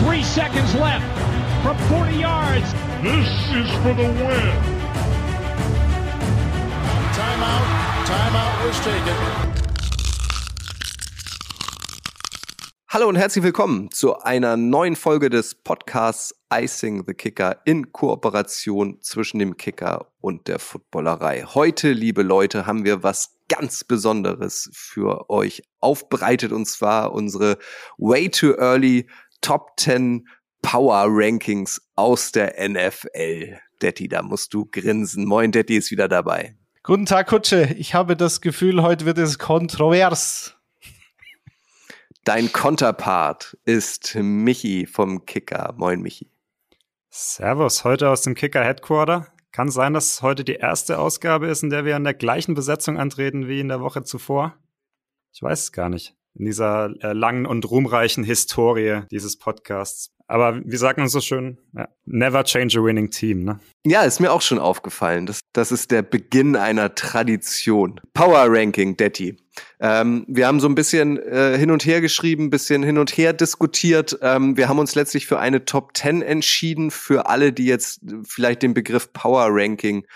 Three seconds left from 40 yards. This is for the win. Timeout. Timeout was taken. Hallo und herzlich willkommen zu einer neuen Folge des Podcasts Icing the Kicker in Kooperation zwischen dem Kicker und der Footballerei. Heute, liebe Leute, haben wir was ganz Besonderes für euch aufbereitet und zwar unsere Way Too Early Top 10 Power Rankings aus der NFL. Detti, da musst du grinsen. Moin, Detti ist wieder dabei. Guten Tag, Kutsche. Ich habe das Gefühl, heute wird es kontrovers. Dein Konterpart ist Michi vom Kicker. Moin, Michi. Servus, heute aus dem Kicker Headquarter. Kann sein, dass heute die erste Ausgabe ist, in der wir in der gleichen Besetzung antreten wie in der Woche zuvor. Ich weiß es gar nicht. In dieser äh, langen und ruhmreichen Historie dieses Podcasts. Aber wir sagen uns so schön, ja, never change a winning team, ne? Ja, ist mir auch schon aufgefallen. Das, das ist der Beginn einer Tradition. Power Ranking, Detti. Ähm, wir haben so ein bisschen äh, hin und her geschrieben, bisschen hin und her diskutiert. Ähm, wir haben uns letztlich für eine Top 10 entschieden. Für alle, die jetzt vielleicht den Begriff Power Ranking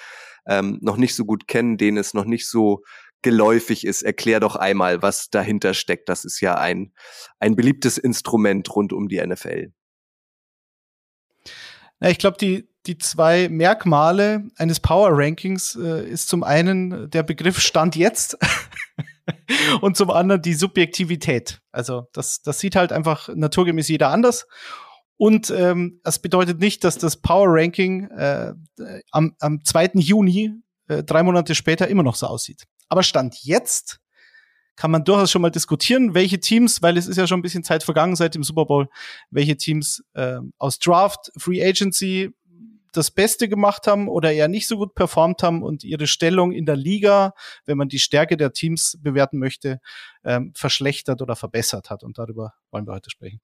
ähm, noch nicht so gut kennen, denen es noch nicht so geläufig ist, erklär doch einmal, was dahinter steckt. Das ist ja ein, ein beliebtes Instrument rund um die NFL. Ja, ich glaube, die, die zwei Merkmale eines Power Rankings äh, ist zum einen der Begriff Stand jetzt und zum anderen die Subjektivität. Also das, das sieht halt einfach naturgemäß jeder anders. Und ähm, das bedeutet nicht, dass das Power Ranking äh, am, am 2. Juni, äh, drei Monate später, immer noch so aussieht. Aber Stand jetzt kann man durchaus schon mal diskutieren, welche Teams, weil es ist ja schon ein bisschen Zeit vergangen seit dem Super Bowl, welche Teams äh, aus Draft, Free Agency das Beste gemacht haben oder eher nicht so gut performt haben und ihre Stellung in der Liga, wenn man die Stärke der Teams bewerten möchte, ähm, verschlechtert oder verbessert hat. Und darüber wollen wir heute sprechen.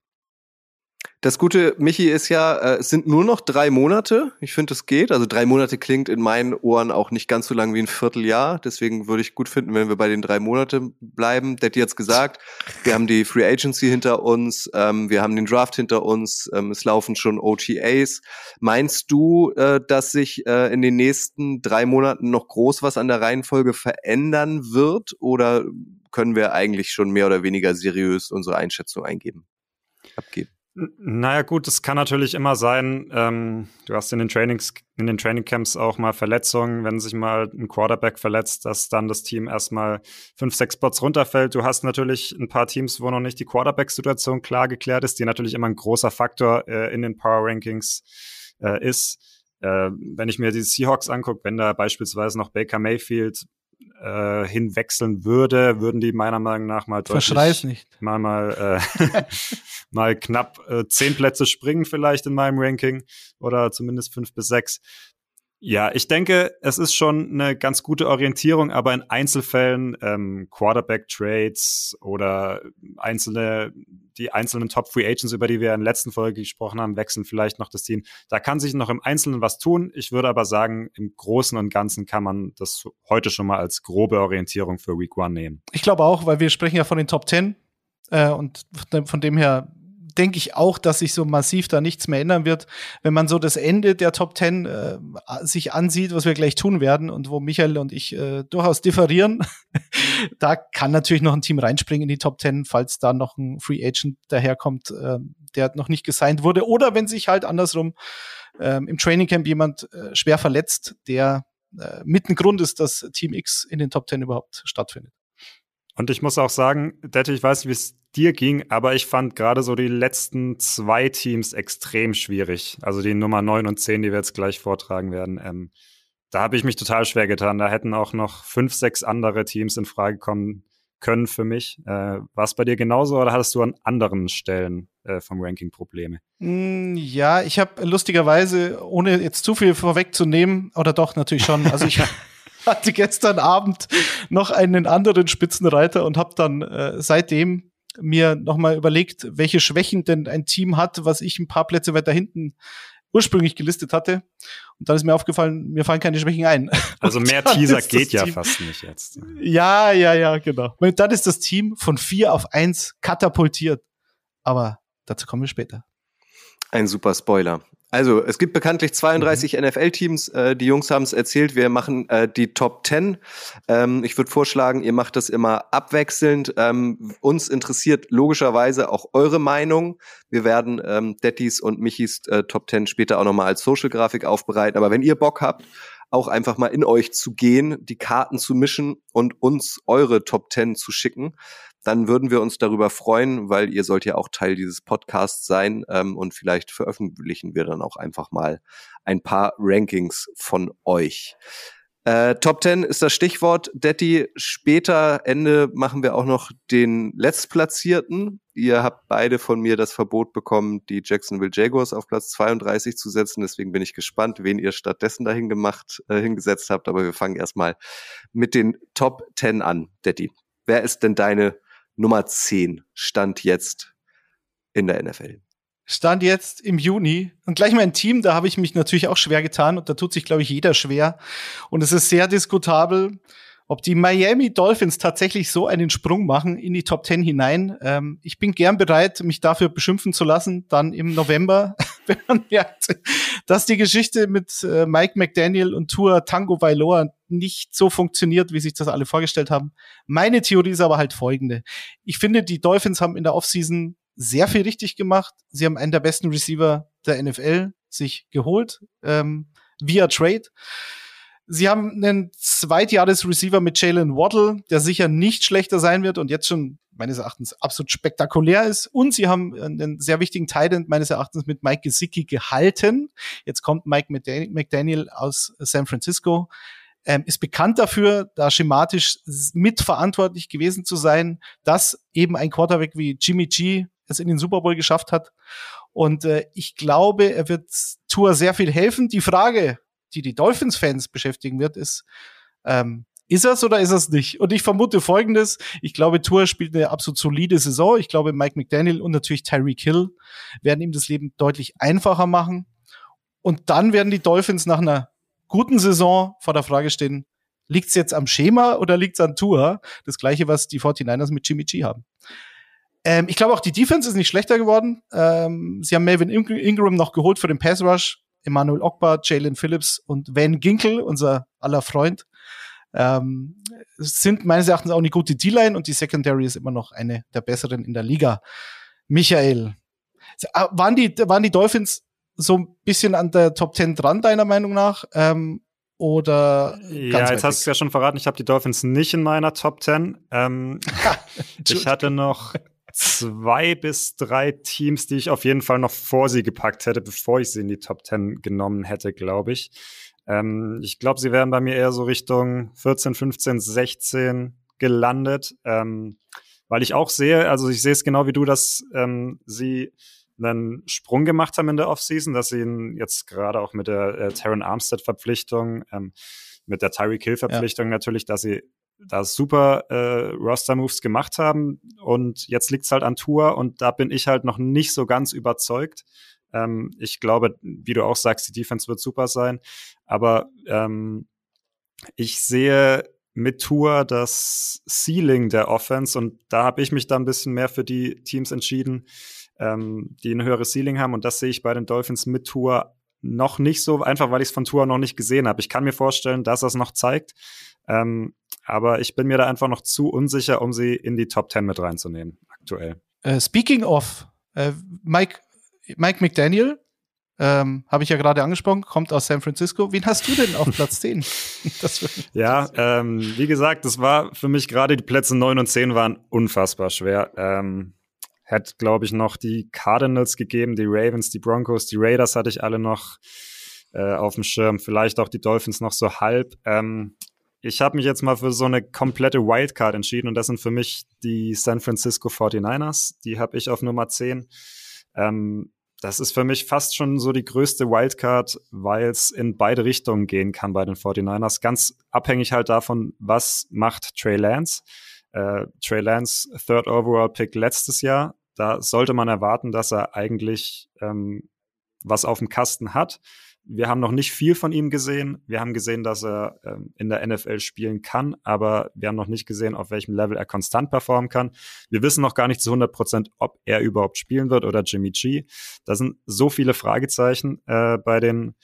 Das Gute, Michi, ist ja, äh, es sind nur noch drei Monate. Ich finde, es geht. Also drei Monate klingt in meinen Ohren auch nicht ganz so lang wie ein Vierteljahr. Deswegen würde ich gut finden, wenn wir bei den drei Monaten bleiben. Der hat jetzt gesagt, wir haben die Free Agency hinter uns, ähm, wir haben den Draft hinter uns, ähm, es laufen schon OTAs. Meinst du, äh, dass sich äh, in den nächsten drei Monaten noch groß was an der Reihenfolge verändern wird? Oder können wir eigentlich schon mehr oder weniger seriös unsere Einschätzung eingeben, abgeben? Naja, gut, es kann natürlich immer sein, ähm, du hast in den Trainings, in den Trainingcamps auch mal Verletzungen, wenn sich mal ein Quarterback verletzt, dass dann das Team erstmal fünf, sechs Spots runterfällt. Du hast natürlich ein paar Teams, wo noch nicht die Quarterback-Situation klar geklärt ist, die natürlich immer ein großer Faktor äh, in den Power Rankings äh, ist. Äh, wenn ich mir die Seahawks angucke, wenn da beispielsweise noch Baker Mayfield äh, hinwechseln würde, würden die meiner Meinung nach mal deutlich nicht. mal mal äh, mal knapp äh, zehn Plätze springen vielleicht in meinem Ranking oder zumindest fünf bis sechs. Ja, ich denke, es ist schon eine ganz gute Orientierung, aber in Einzelfällen, ähm, Quarterback-Trades oder einzelne, die einzelnen Top-Free Agents, über die wir in der letzten Folge gesprochen haben, wechseln vielleicht noch das Team. Da kann sich noch im Einzelnen was tun. Ich würde aber sagen, im Großen und Ganzen kann man das heute schon mal als grobe Orientierung für Week One nehmen. Ich glaube auch, weil wir sprechen ja von den Top 10 äh, und von dem her denke ich auch, dass sich so massiv da nichts mehr ändern wird. Wenn man so das Ende der Top Ten äh, sich ansieht, was wir gleich tun werden und wo Michael und ich äh, durchaus differieren, da kann natürlich noch ein Team reinspringen in die Top Ten, falls da noch ein Free Agent daherkommt, äh, der noch nicht gesigned wurde. Oder wenn sich halt andersrum äh, im Training Camp jemand äh, schwer verletzt, der äh, mit ein Grund ist, dass Team X in den Top Ten überhaupt stattfindet. Und ich muss auch sagen, Dette, ich weiß nicht, wie es dir ging, aber ich fand gerade so die letzten zwei Teams extrem schwierig. Also die Nummer 9 und 10, die wir jetzt gleich vortragen werden. Ähm, da habe ich mich total schwer getan. Da hätten auch noch fünf, sechs andere Teams in Frage kommen können für mich. Äh, War es bei dir genauso oder hattest du an anderen Stellen äh, vom Ranking Probleme? Mm, ja, ich habe lustigerweise, ohne jetzt zu viel vorwegzunehmen, oder doch natürlich schon, also ich hatte gestern Abend noch einen anderen Spitzenreiter und habe dann äh, seitdem mir nochmal überlegt, welche Schwächen denn ein Team hat, was ich ein paar Plätze weiter hinten ursprünglich gelistet hatte. Und dann ist mir aufgefallen, mir fallen keine Schwächen ein. Also mehr Teaser geht ja Team. fast nicht jetzt. Ja, ja, ja, genau. Und dann ist das Team von vier auf eins katapultiert. Aber dazu kommen wir später. Ein super Spoiler. Also, es gibt bekanntlich 32 mhm. NFL-Teams. Äh, die Jungs haben es erzählt, wir machen äh, die Top 10. Ähm, ich würde vorschlagen, ihr macht das immer abwechselnd. Ähm, uns interessiert logischerweise auch eure Meinung. Wir werden ähm, Dettis und Michis äh, Top 10 später auch nochmal als Social-Grafik aufbereiten. Aber wenn ihr Bock habt, auch einfach mal in euch zu gehen, die Karten zu mischen und uns eure Top 10 zu schicken, dann würden wir uns darüber freuen, weil ihr sollt ja auch Teil dieses Podcasts sein ähm, und vielleicht veröffentlichen wir dann auch einfach mal ein paar Rankings von euch. Äh, Top 10 ist das Stichwort. Detti, später Ende machen wir auch noch den Letztplatzierten. Ihr habt beide von mir das Verbot bekommen, die Jacksonville Jaguars auf Platz 32 zu setzen. Deswegen bin ich gespannt, wen ihr stattdessen dahin gemacht, äh, hingesetzt habt. Aber wir fangen erstmal mit den Top 10 an. Detti, wer ist denn deine Nummer 10 Stand jetzt in der NFL? Stand jetzt im Juni. Und gleich mein Team, da habe ich mich natürlich auch schwer getan und da tut sich, glaube ich, jeder schwer. Und es ist sehr diskutabel, ob die Miami Dolphins tatsächlich so einen Sprung machen in die Top 10 hinein. Ähm, ich bin gern bereit, mich dafür beschimpfen zu lassen, dann im November, wenn man merkt, dass die Geschichte mit äh, Mike McDaniel und Tour Tango Vailoa nicht so funktioniert, wie sich das alle vorgestellt haben. Meine Theorie ist aber halt folgende. Ich finde, die Dolphins haben in der Offseason sehr viel richtig gemacht. Sie haben einen der besten Receiver der NFL sich geholt ähm, via Trade. Sie haben einen Zweitjahres-Receiver mit Jalen Waddle, der sicher nicht schlechter sein wird und jetzt schon meines Erachtens absolut spektakulär ist. Und sie haben einen sehr wichtigen Titan meines Erachtens mit Mike Gesicki gehalten. Jetzt kommt Mike McDaniel aus San Francisco. Ähm, ist bekannt dafür, da schematisch mitverantwortlich gewesen zu sein, dass eben ein Quarterback wie Jimmy G es in den Super Bowl geschafft hat. Und äh, ich glaube, er wird Tour sehr viel helfen. Die Frage, die die Dolphins-Fans beschäftigen wird, ist, ähm, ist es oder ist es nicht? Und ich vermute Folgendes. Ich glaube, Tour spielt eine absolut solide Saison. Ich glaube, Mike McDaniel und natürlich Tyreek Hill werden ihm das Leben deutlich einfacher machen. Und dann werden die Dolphins nach einer guten Saison vor der Frage stehen, liegt es jetzt am Schema oder liegt es an Tour? Das gleiche, was die 49ers mit Jimmy G haben. Ähm, ich glaube auch, die Defense ist nicht schlechter geworden. Ähm, sie haben Melvin Ingram noch geholt für den Pass Rush. Emmanuel Ogba, Jalen Phillips und Van Ginkel, unser aller Freund. Ähm, sind meines Erachtens auch eine gute D-Line und die Secondary ist immer noch eine der besseren in der Liga. Michael, ah, waren die, waren die Dolphins so ein bisschen an der Top 10 dran, deiner Meinung nach? Ähm, oder ja, jetzt hast du es ja schon verraten, ich habe die Dolphins nicht in meiner Top 10. Ähm, ich hatte noch zwei bis drei Teams, die ich auf jeden Fall noch vor sie gepackt hätte, bevor ich sie in die Top 10 genommen hätte, glaube ich. Ähm, ich glaube, sie wären bei mir eher so Richtung 14, 15, 16 gelandet, ähm, weil ich auch sehe, also ich sehe es genau wie du, dass ähm, sie einen Sprung gemacht haben in der Offseason, dass sie ihn jetzt gerade auch mit der äh, Taron Armstead-Verpflichtung, ähm, mit der Tyreek Hill-Verpflichtung ja. natürlich, dass sie da super äh, Roster-Moves gemacht haben und jetzt liegt's halt an Tour und da bin ich halt noch nicht so ganz überzeugt. Ähm, ich glaube, wie du auch sagst, die Defense wird super sein, aber ähm, ich sehe mit Tour das Ceiling der Offense und da habe ich mich da ein bisschen mehr für die Teams entschieden, ähm, die ein höheres Ceiling haben und das sehe ich bei den Dolphins mit Tour noch nicht so, einfach weil ich es von Tour noch nicht gesehen habe. Ich kann mir vorstellen, dass es noch zeigt. Ähm, aber ich bin mir da einfach noch zu unsicher, um sie in die Top 10 mit reinzunehmen, aktuell. Uh, speaking of, uh, Mike, Mike McDaniel, ähm, habe ich ja gerade angesprochen, kommt aus San Francisco. Wen hast du denn auf Platz 10? ja, ähm, wie gesagt, das war für mich gerade die Plätze 9 und 10 waren unfassbar schwer. Ähm, Hätte, glaube ich, noch die Cardinals gegeben, die Ravens, die Broncos, die Raiders hatte ich alle noch äh, auf dem Schirm. Vielleicht auch die Dolphins noch so halb. Ähm, ich habe mich jetzt mal für so eine komplette Wildcard entschieden und das sind für mich die San Francisco 49ers. Die habe ich auf Nummer 10. Ähm, das ist für mich fast schon so die größte Wildcard, weil es in beide Richtungen gehen kann bei den 49ers. Ganz abhängig halt davon, was macht Trey Lance. Äh, Trey Lance, Third Overall Pick letztes Jahr. Da sollte man erwarten, dass er eigentlich ähm, was auf dem Kasten hat wir haben noch nicht viel von ihm gesehen. Wir haben gesehen, dass er ähm, in der NFL spielen kann, aber wir haben noch nicht gesehen, auf welchem Level er konstant performen kann. Wir wissen noch gar nicht zu 100 Prozent, ob er überhaupt spielen wird oder Jimmy G. Da sind so viele Fragezeichen äh, bei den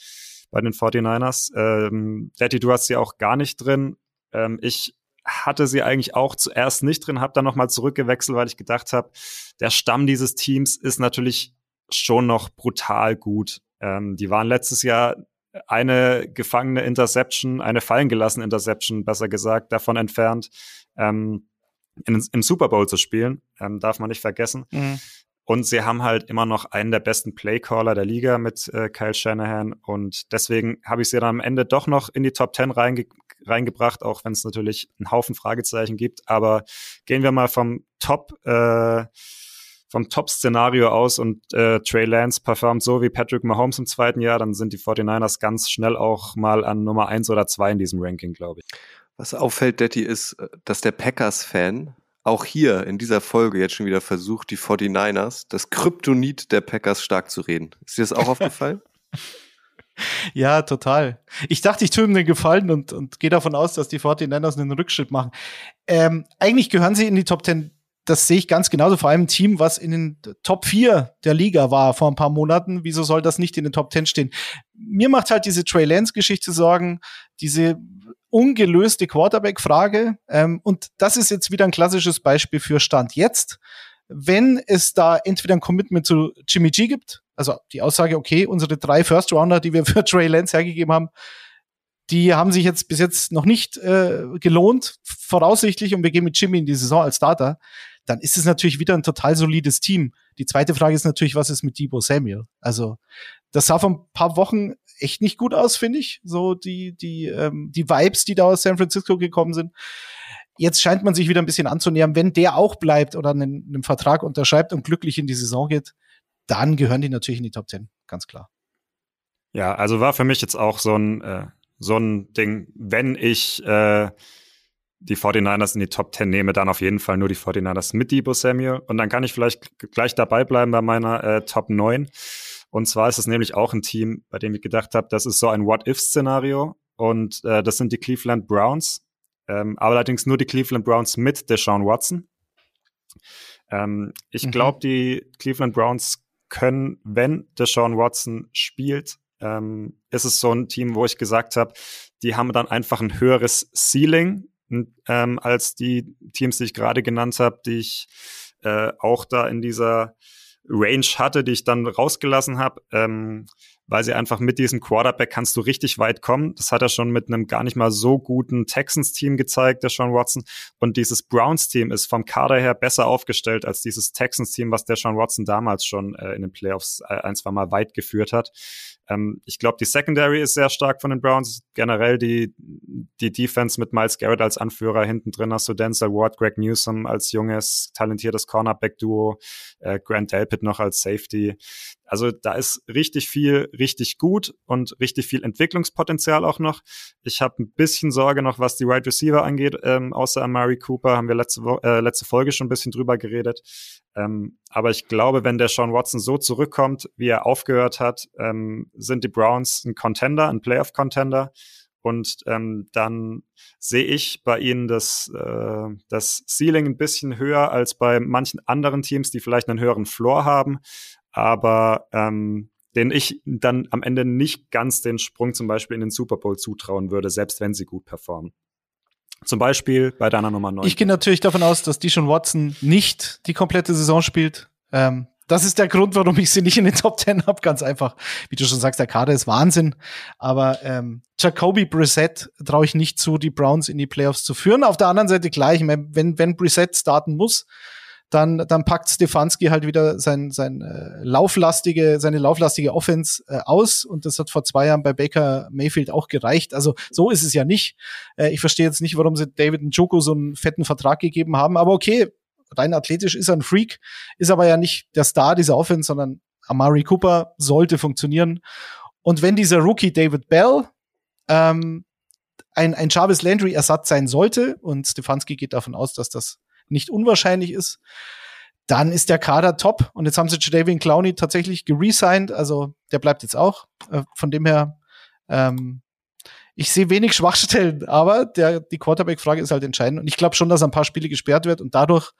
bei den 49ers. Ähm, Daddy, du hast sie auch gar nicht drin. Ähm, ich hatte sie eigentlich auch zuerst nicht drin, habe dann nochmal zurückgewechselt, weil ich gedacht habe, der Stamm dieses Teams ist natürlich schon noch brutal gut. Ähm, die waren letztes Jahr eine gefangene Interception, eine fallen gelassene Interception, besser gesagt, davon entfernt, ähm, in, im Super Bowl zu spielen. Ähm, darf man nicht vergessen. Mhm. Und sie haben halt immer noch einen der besten Playcaller der Liga mit äh, Kyle Shanahan. Und deswegen habe ich sie dann am Ende doch noch in die Top 10 reinge reingebracht, auch wenn es natürlich einen Haufen Fragezeichen gibt. Aber gehen wir mal vom Top, äh, vom Top-Szenario aus und äh, Trey Lance performt so wie Patrick Mahomes im zweiten Jahr, dann sind die 49ers ganz schnell auch mal an Nummer eins oder zwei in diesem Ranking, glaube ich. Was auffällt, Detti, ist, äh, dass der Packers-Fan auch hier in dieser Folge jetzt schon wieder versucht, die 49ers, das Kryptonit der Packers stark zu reden. Ist dir das auch aufgefallen? Ja, total. Ich dachte, ich tue ihm den Gefallen und, und gehe davon aus, dass die 49ers einen Rückschritt machen. Ähm, eigentlich gehören sie in die Top 10 das sehe ich ganz genauso. Vor allem ein Team, was in den Top 4 der Liga war vor ein paar Monaten. Wieso soll das nicht in den Top 10 stehen? Mir macht halt diese Trey Lance-Geschichte Sorgen, diese ungelöste Quarterback-Frage. Ähm, und das ist jetzt wieder ein klassisches Beispiel für Stand jetzt. Wenn es da entweder ein Commitment zu Jimmy G gibt, also die Aussage, okay, unsere drei First Rounder, die wir für Trey Lance hergegeben haben, die haben sich jetzt bis jetzt noch nicht äh, gelohnt, voraussichtlich, und wir gehen mit Jimmy in die Saison als Starter dann ist es natürlich wieder ein total solides Team. Die zweite Frage ist natürlich, was ist mit Debo Samuel? Also, das sah vor ein paar Wochen echt nicht gut aus, finde ich. So die, die, ähm, die Vibes, die da aus San Francisco gekommen sind. Jetzt scheint man sich wieder ein bisschen anzunähern. Wenn der auch bleibt oder einen, einen Vertrag unterschreibt und glücklich in die Saison geht, dann gehören die natürlich in die Top 10, ganz klar. Ja, also war für mich jetzt auch so ein, äh, so ein Ding, wenn ich äh, die 49ers in die Top 10 nehme, dann auf jeden Fall nur die 49ers mit Debo Samuel. Und dann kann ich vielleicht gleich dabei bleiben bei meiner äh, Top 9. Und zwar ist es nämlich auch ein Team, bei dem ich gedacht habe, das ist so ein What-If-Szenario. Und äh, das sind die Cleveland Browns. Ähm, aber allerdings nur die Cleveland Browns mit Deshaun Watson. Ähm, ich mhm. glaube, die Cleveland Browns können, wenn Deshaun Watson spielt, ähm, ist es so ein Team, wo ich gesagt habe, die haben dann einfach ein höheres Ceiling ähm, als die Teams, die ich gerade genannt habe, die ich äh, auch da in dieser Range hatte, die ich dann rausgelassen habe, ähm, weil sie einfach mit diesem Quarterback kannst du richtig weit kommen. Das hat er schon mit einem gar nicht mal so guten Texans-Team gezeigt, der Sean Watson. Und dieses Browns-Team ist vom Kader her besser aufgestellt als dieses Texans-Team, was der Sean Watson damals schon äh, in den Playoffs äh, ein, zwei Mal weit geführt hat. Ähm, ich glaube, die Secondary ist sehr stark von den Browns. Generell die, die Defense mit Miles Garrett als Anführer. Hinten drin hast du Denzel Ward, Greg Newsom als junges, talentiertes Cornerback-Duo, äh, Grant Delpit noch als Safety. Also da ist richtig viel, richtig gut und richtig viel Entwicklungspotenzial auch noch. Ich habe ein bisschen Sorge noch, was die Wide right Receiver angeht. Ähm, außer Amari Cooper haben wir letzte, äh, letzte Folge schon ein bisschen drüber geredet. Ähm, aber ich glaube, wenn der Sean Watson so zurückkommt, wie er aufgehört hat, ähm, sind die Browns ein Contender, ein Playoff-Contender. Und ähm, dann sehe ich bei ihnen das, äh, das Ceiling ein bisschen höher als bei manchen anderen Teams, die vielleicht einen höheren Floor haben, aber ähm, den ich dann am Ende nicht ganz den Sprung zum Beispiel in den Super Bowl zutrauen würde, selbst wenn sie gut performen. Zum Beispiel bei deiner Nummer 9. Ich gehe natürlich davon aus, dass Dishon Watson nicht die komplette Saison spielt. Ähm, das ist der Grund, warum ich sie nicht in den Top 10 habe. Ganz einfach. Wie du schon sagst, der Kader ist Wahnsinn. Aber ähm, Jacoby Brissett traue ich nicht zu, die Browns in die Playoffs zu führen. Auf der anderen Seite gleich, wenn, wenn Brissett starten muss, dann, dann packt Stefanski halt wieder sein, sein äh, lauflastige, seine lauflastige Offense äh, aus und das hat vor zwei Jahren bei Baker Mayfield auch gereicht. Also so ist es ja nicht. Äh, ich verstehe jetzt nicht, warum sie David Njoko so einen fetten Vertrag gegeben haben, aber okay, rein athletisch ist er ein Freak, ist aber ja nicht der Star dieser Offense, sondern Amari Cooper sollte funktionieren. Und wenn dieser Rookie David Bell ähm, ein, ein Jarvis Landry Ersatz sein sollte, und Stefanski geht davon aus, dass das nicht unwahrscheinlich ist, dann ist der Kader top. Und jetzt haben sie Jadavian Clowney tatsächlich geresigned, also der bleibt jetzt auch. Äh, von dem her Ähm, ich sehe wenig Schwachstellen, aber der, die Quarterback-Frage ist halt entscheidend. Und ich glaube schon, dass ein paar Spiele gesperrt wird und dadurch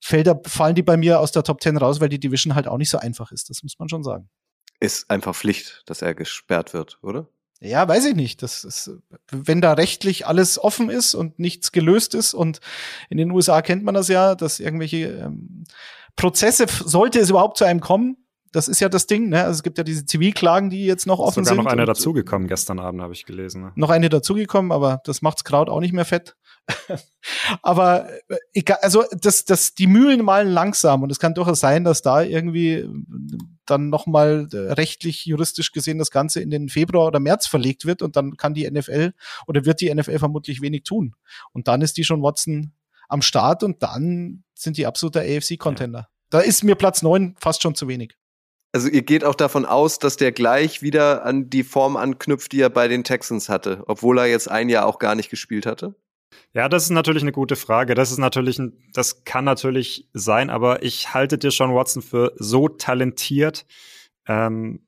fällt, fallen die bei mir aus der Top 10 raus, weil die Division halt auch nicht so einfach ist. Das muss man schon sagen. Ist einfach Pflicht, dass er gesperrt wird, oder? Ja, weiß ich nicht. Das ist, wenn da rechtlich alles offen ist und nichts gelöst ist und in den USA kennt man das ja, dass irgendwelche ähm, Prozesse, sollte es überhaupt zu einem kommen, das ist ja das Ding, ne? Also es gibt ja diese Zivilklagen, die jetzt noch offen sogar sind. noch eine dazugekommen gestern Abend, habe ich gelesen. Ne? Noch eine dazugekommen, aber das macht's Kraut auch nicht mehr fett. Aber äh, egal, also das, das, die Mühlen malen langsam und es kann durchaus sein, dass da irgendwie äh, dann nochmal äh, rechtlich, juristisch gesehen das Ganze in den Februar oder März verlegt wird und dann kann die NFL oder wird die NFL vermutlich wenig tun. Und dann ist die schon Watson am Start und dann sind die absoluter AFC-Contender. Ja. Da ist mir Platz neun fast schon zu wenig. Also ihr geht auch davon aus, dass der gleich wieder an die Form anknüpft, die er bei den Texans hatte, obwohl er jetzt ein Jahr auch gar nicht gespielt hatte? Ja, das ist natürlich eine gute Frage. Das ist natürlich, ein, das kann natürlich sein, aber ich halte dir schon Watson für so talentiert ähm,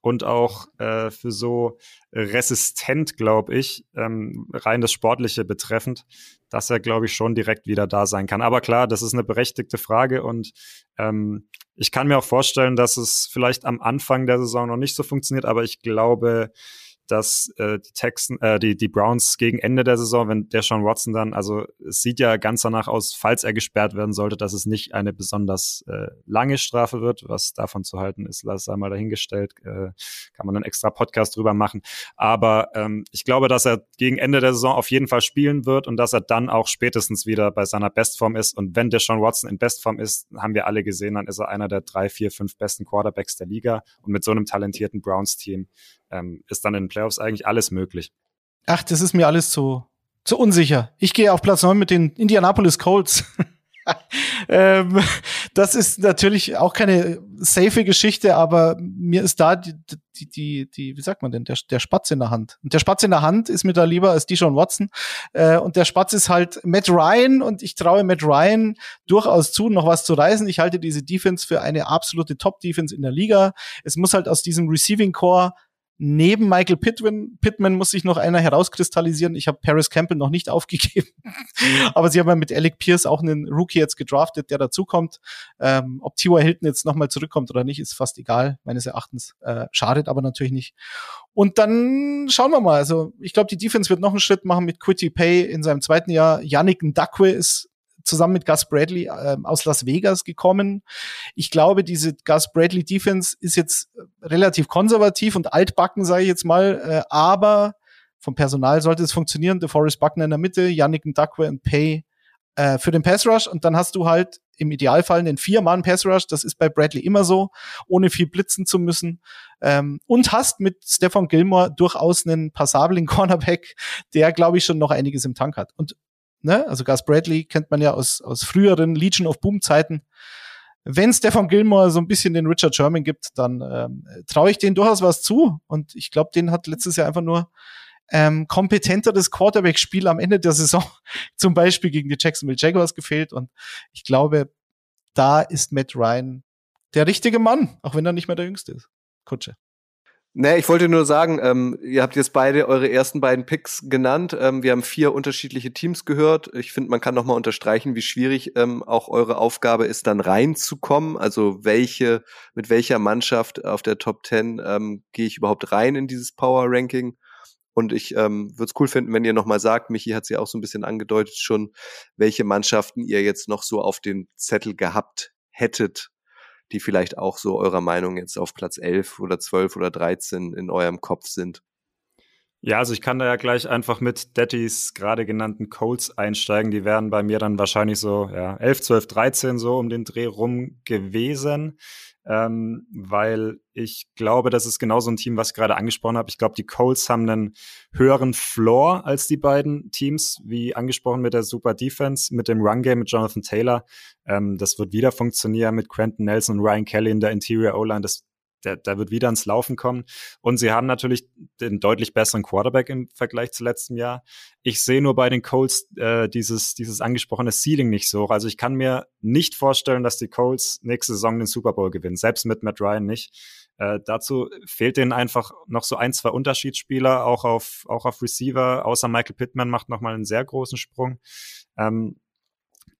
und auch äh, für so resistent, glaube ich, ähm, rein das Sportliche betreffend, dass er, glaube ich, schon direkt wieder da sein kann. Aber klar, das ist eine berechtigte Frage und ähm, ich kann mir auch vorstellen, dass es vielleicht am Anfang der Saison noch nicht so funktioniert, aber ich glaube, dass äh, die Texan, äh, die, die Browns gegen Ende der Saison, wenn der Sean Watson dann, also es sieht ja ganz danach aus, falls er gesperrt werden sollte, dass es nicht eine besonders äh, lange Strafe wird. Was davon zu halten ist, lass einmal dahingestellt, äh, kann man einen extra Podcast drüber machen. Aber ähm, ich glaube, dass er gegen Ende der Saison auf jeden Fall spielen wird und dass er dann auch spätestens wieder bei seiner Bestform ist. Und wenn der Sean Watson in Bestform ist, haben wir alle gesehen, dann ist er einer der drei, vier, fünf besten Quarterbacks der Liga. Und mit so einem talentierten Browns-Team ähm, ist dann in den Playoffs eigentlich alles möglich. Ach, das ist mir alles zu, zu unsicher. Ich gehe auf Platz 9 mit den Indianapolis Colts. ähm, das ist natürlich auch keine safe Geschichte, aber mir ist da die, die, die, die wie sagt man denn, der, der Spatz in der Hand. Und der Spatz in der Hand ist mir da lieber als Dijon Watson. Äh, und der Spatz ist halt Matt Ryan und ich traue Matt Ryan durchaus zu, noch was zu reißen. Ich halte diese Defense für eine absolute Top-Defense in der Liga. Es muss halt aus diesem Receiving Core neben Michael Pittman, Pittman muss sich noch einer herauskristallisieren. Ich habe Paris Campbell noch nicht aufgegeben. Aber sie haben ja mit Alec Pierce auch einen Rookie jetzt gedraftet, der dazukommt. Ähm, ob T.Y. Hilton jetzt nochmal zurückkommt oder nicht, ist fast egal, meines Erachtens. Äh, schadet aber natürlich nicht. Und dann schauen wir mal. Also ich glaube, die Defense wird noch einen Schritt machen mit Quitty Pay in seinem zweiten Jahr. Yannick Ndakwe ist zusammen mit Gus Bradley äh, aus Las Vegas gekommen. Ich glaube, diese Gus Bradley Defense ist jetzt relativ konservativ und altbacken, sage ich jetzt mal, äh, aber vom Personal sollte es funktionieren. DeForest Buckner in der Mitte, Yannick Ndakwe und Pay äh, für den Pass Rush und dann hast du halt im Idealfall einen vier-Mann Pass Rush. Das ist bei Bradley immer so, ohne viel blitzen zu müssen. Ähm, und hast mit Stefan Gilmore durchaus einen passablen Cornerback, der, glaube ich, schon noch einiges im Tank hat. Und ne, also Gus Bradley kennt man ja aus, aus früheren Legion of Boom Zeiten. Wenn Stefan Gilmore so ein bisschen den Richard Sherman gibt, dann ähm, traue ich denen durchaus was zu. Und ich glaube, den hat letztes Jahr einfach nur ähm, kompetenteres Quarterback-Spiel am Ende der Saison, zum Beispiel gegen die Jacksonville Jaguars gefehlt. Und ich glaube, da ist Matt Ryan der richtige Mann, auch wenn er nicht mehr der Jüngste ist. Kutsche. Nee, ich wollte nur sagen, ähm, ihr habt jetzt beide eure ersten beiden Picks genannt. Ähm, wir haben vier unterschiedliche Teams gehört. Ich finde, man kann noch mal unterstreichen, wie schwierig ähm, auch eure Aufgabe ist, dann reinzukommen. Also welche, mit welcher Mannschaft auf der Top 10 ähm, gehe ich überhaupt rein in dieses Power Ranking? Und ich ähm, würde es cool finden, wenn ihr noch mal sagt, Michi hat sie auch so ein bisschen angedeutet schon, welche Mannschaften ihr jetzt noch so auf dem Zettel gehabt hättet, die vielleicht auch so eurer Meinung jetzt auf Platz 11 oder 12 oder 13 in eurem Kopf sind? Ja, also ich kann da ja gleich einfach mit Dattys gerade genannten Colts einsteigen. Die wären bei mir dann wahrscheinlich so ja, 11, 12, 13 so um den Dreh rum gewesen ähm, weil ich glaube, das ist genau so ein Team, was ich gerade angesprochen habe. Ich glaube, die Colts haben einen höheren Floor als die beiden Teams, wie angesprochen mit der Super Defense, mit dem Run Game mit Jonathan Taylor. Ähm, das wird wieder funktionieren mit Quentin Nelson und Ryan Kelly in der Interior O-Line. Das der, der wird wieder ins Laufen kommen. Und sie haben natürlich den deutlich besseren Quarterback im Vergleich zu letztem Jahr. Ich sehe nur bei den Colts äh, dieses, dieses angesprochene Ceiling nicht so. Also ich kann mir nicht vorstellen, dass die Colts nächste Saison den Super Bowl gewinnen, selbst mit Matt Ryan nicht. Äh, dazu fehlt denen einfach noch so ein, zwei Unterschiedsspieler, auch auf, auch auf Receiver, außer Michael Pittman macht nochmal einen sehr großen Sprung. Ähm,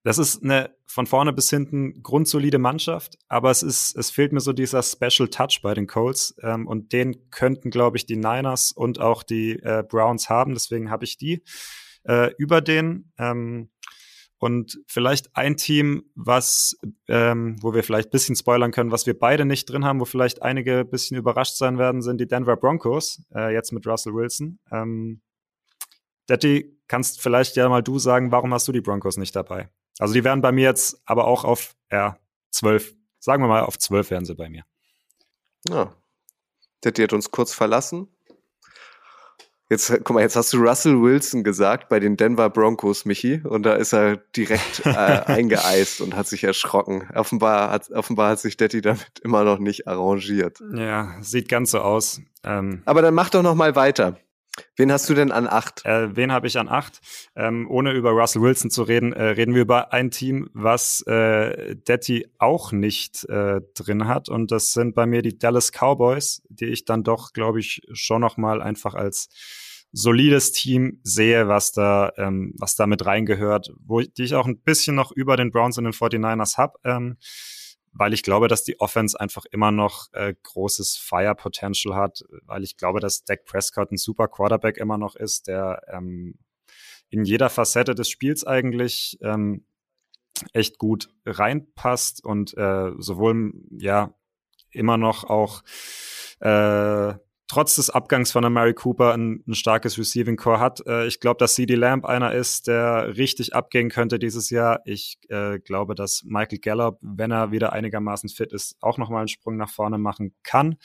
das ist eine von vorne bis hinten grundsolide Mannschaft, aber es ist, es fehlt mir so dieser Special Touch bei den Colts ähm, und den könnten, glaube ich, die Niners und auch die äh, Browns haben. Deswegen habe ich die äh, über den. Ähm, und vielleicht ein Team, was, ähm, wo wir vielleicht bisschen spoilern können, was wir beide nicht drin haben, wo vielleicht einige bisschen überrascht sein werden, sind die Denver Broncos, äh, jetzt mit Russell Wilson. Ähm, Detti, kannst vielleicht ja mal du sagen, warum hast du die Broncos nicht dabei? Also die wären bei mir jetzt aber auch auf ja, 12. Sagen wir mal, auf 12 wären sie bei mir. Ja. Detti hat uns kurz verlassen. Jetzt, guck mal, jetzt hast du Russell Wilson gesagt bei den Denver Broncos, Michi, und da ist er direkt äh, eingeeist und hat sich erschrocken. Offenbar hat, offenbar hat sich Detti damit immer noch nicht arrangiert. Ja, sieht ganz so aus. Ähm, Aber dann mach doch noch mal weiter. Wen hast du denn an acht? Äh, wen habe ich an acht? Ähm, ohne über Russell Wilson zu reden, äh, reden wir über ein Team, was äh, Detti auch nicht äh, drin hat. Und das sind bei mir die Dallas Cowboys, die ich dann doch, glaube ich, schon noch mal einfach als solides Team sehe, was da, ähm, was da mit reingehört, wo ich, die ich auch ein bisschen noch über den Browns und den 49ers habe. Ähm, weil ich glaube, dass die Offense einfach immer noch äh, großes Fire Potential hat, weil ich glaube, dass Dak Prescott ein super Quarterback immer noch ist, der ähm, in jeder Facette des Spiels eigentlich ähm, echt gut reinpasst und äh, sowohl ja immer noch auch äh, trotz des Abgangs von der Mary Cooper ein, ein starkes Receiving Core hat. Äh, ich glaube, dass CD Lamb einer ist, der richtig abgehen könnte dieses Jahr. Ich äh, glaube, dass Michael Gallup, wenn er wieder einigermaßen fit ist, auch nochmal einen Sprung nach vorne machen kann.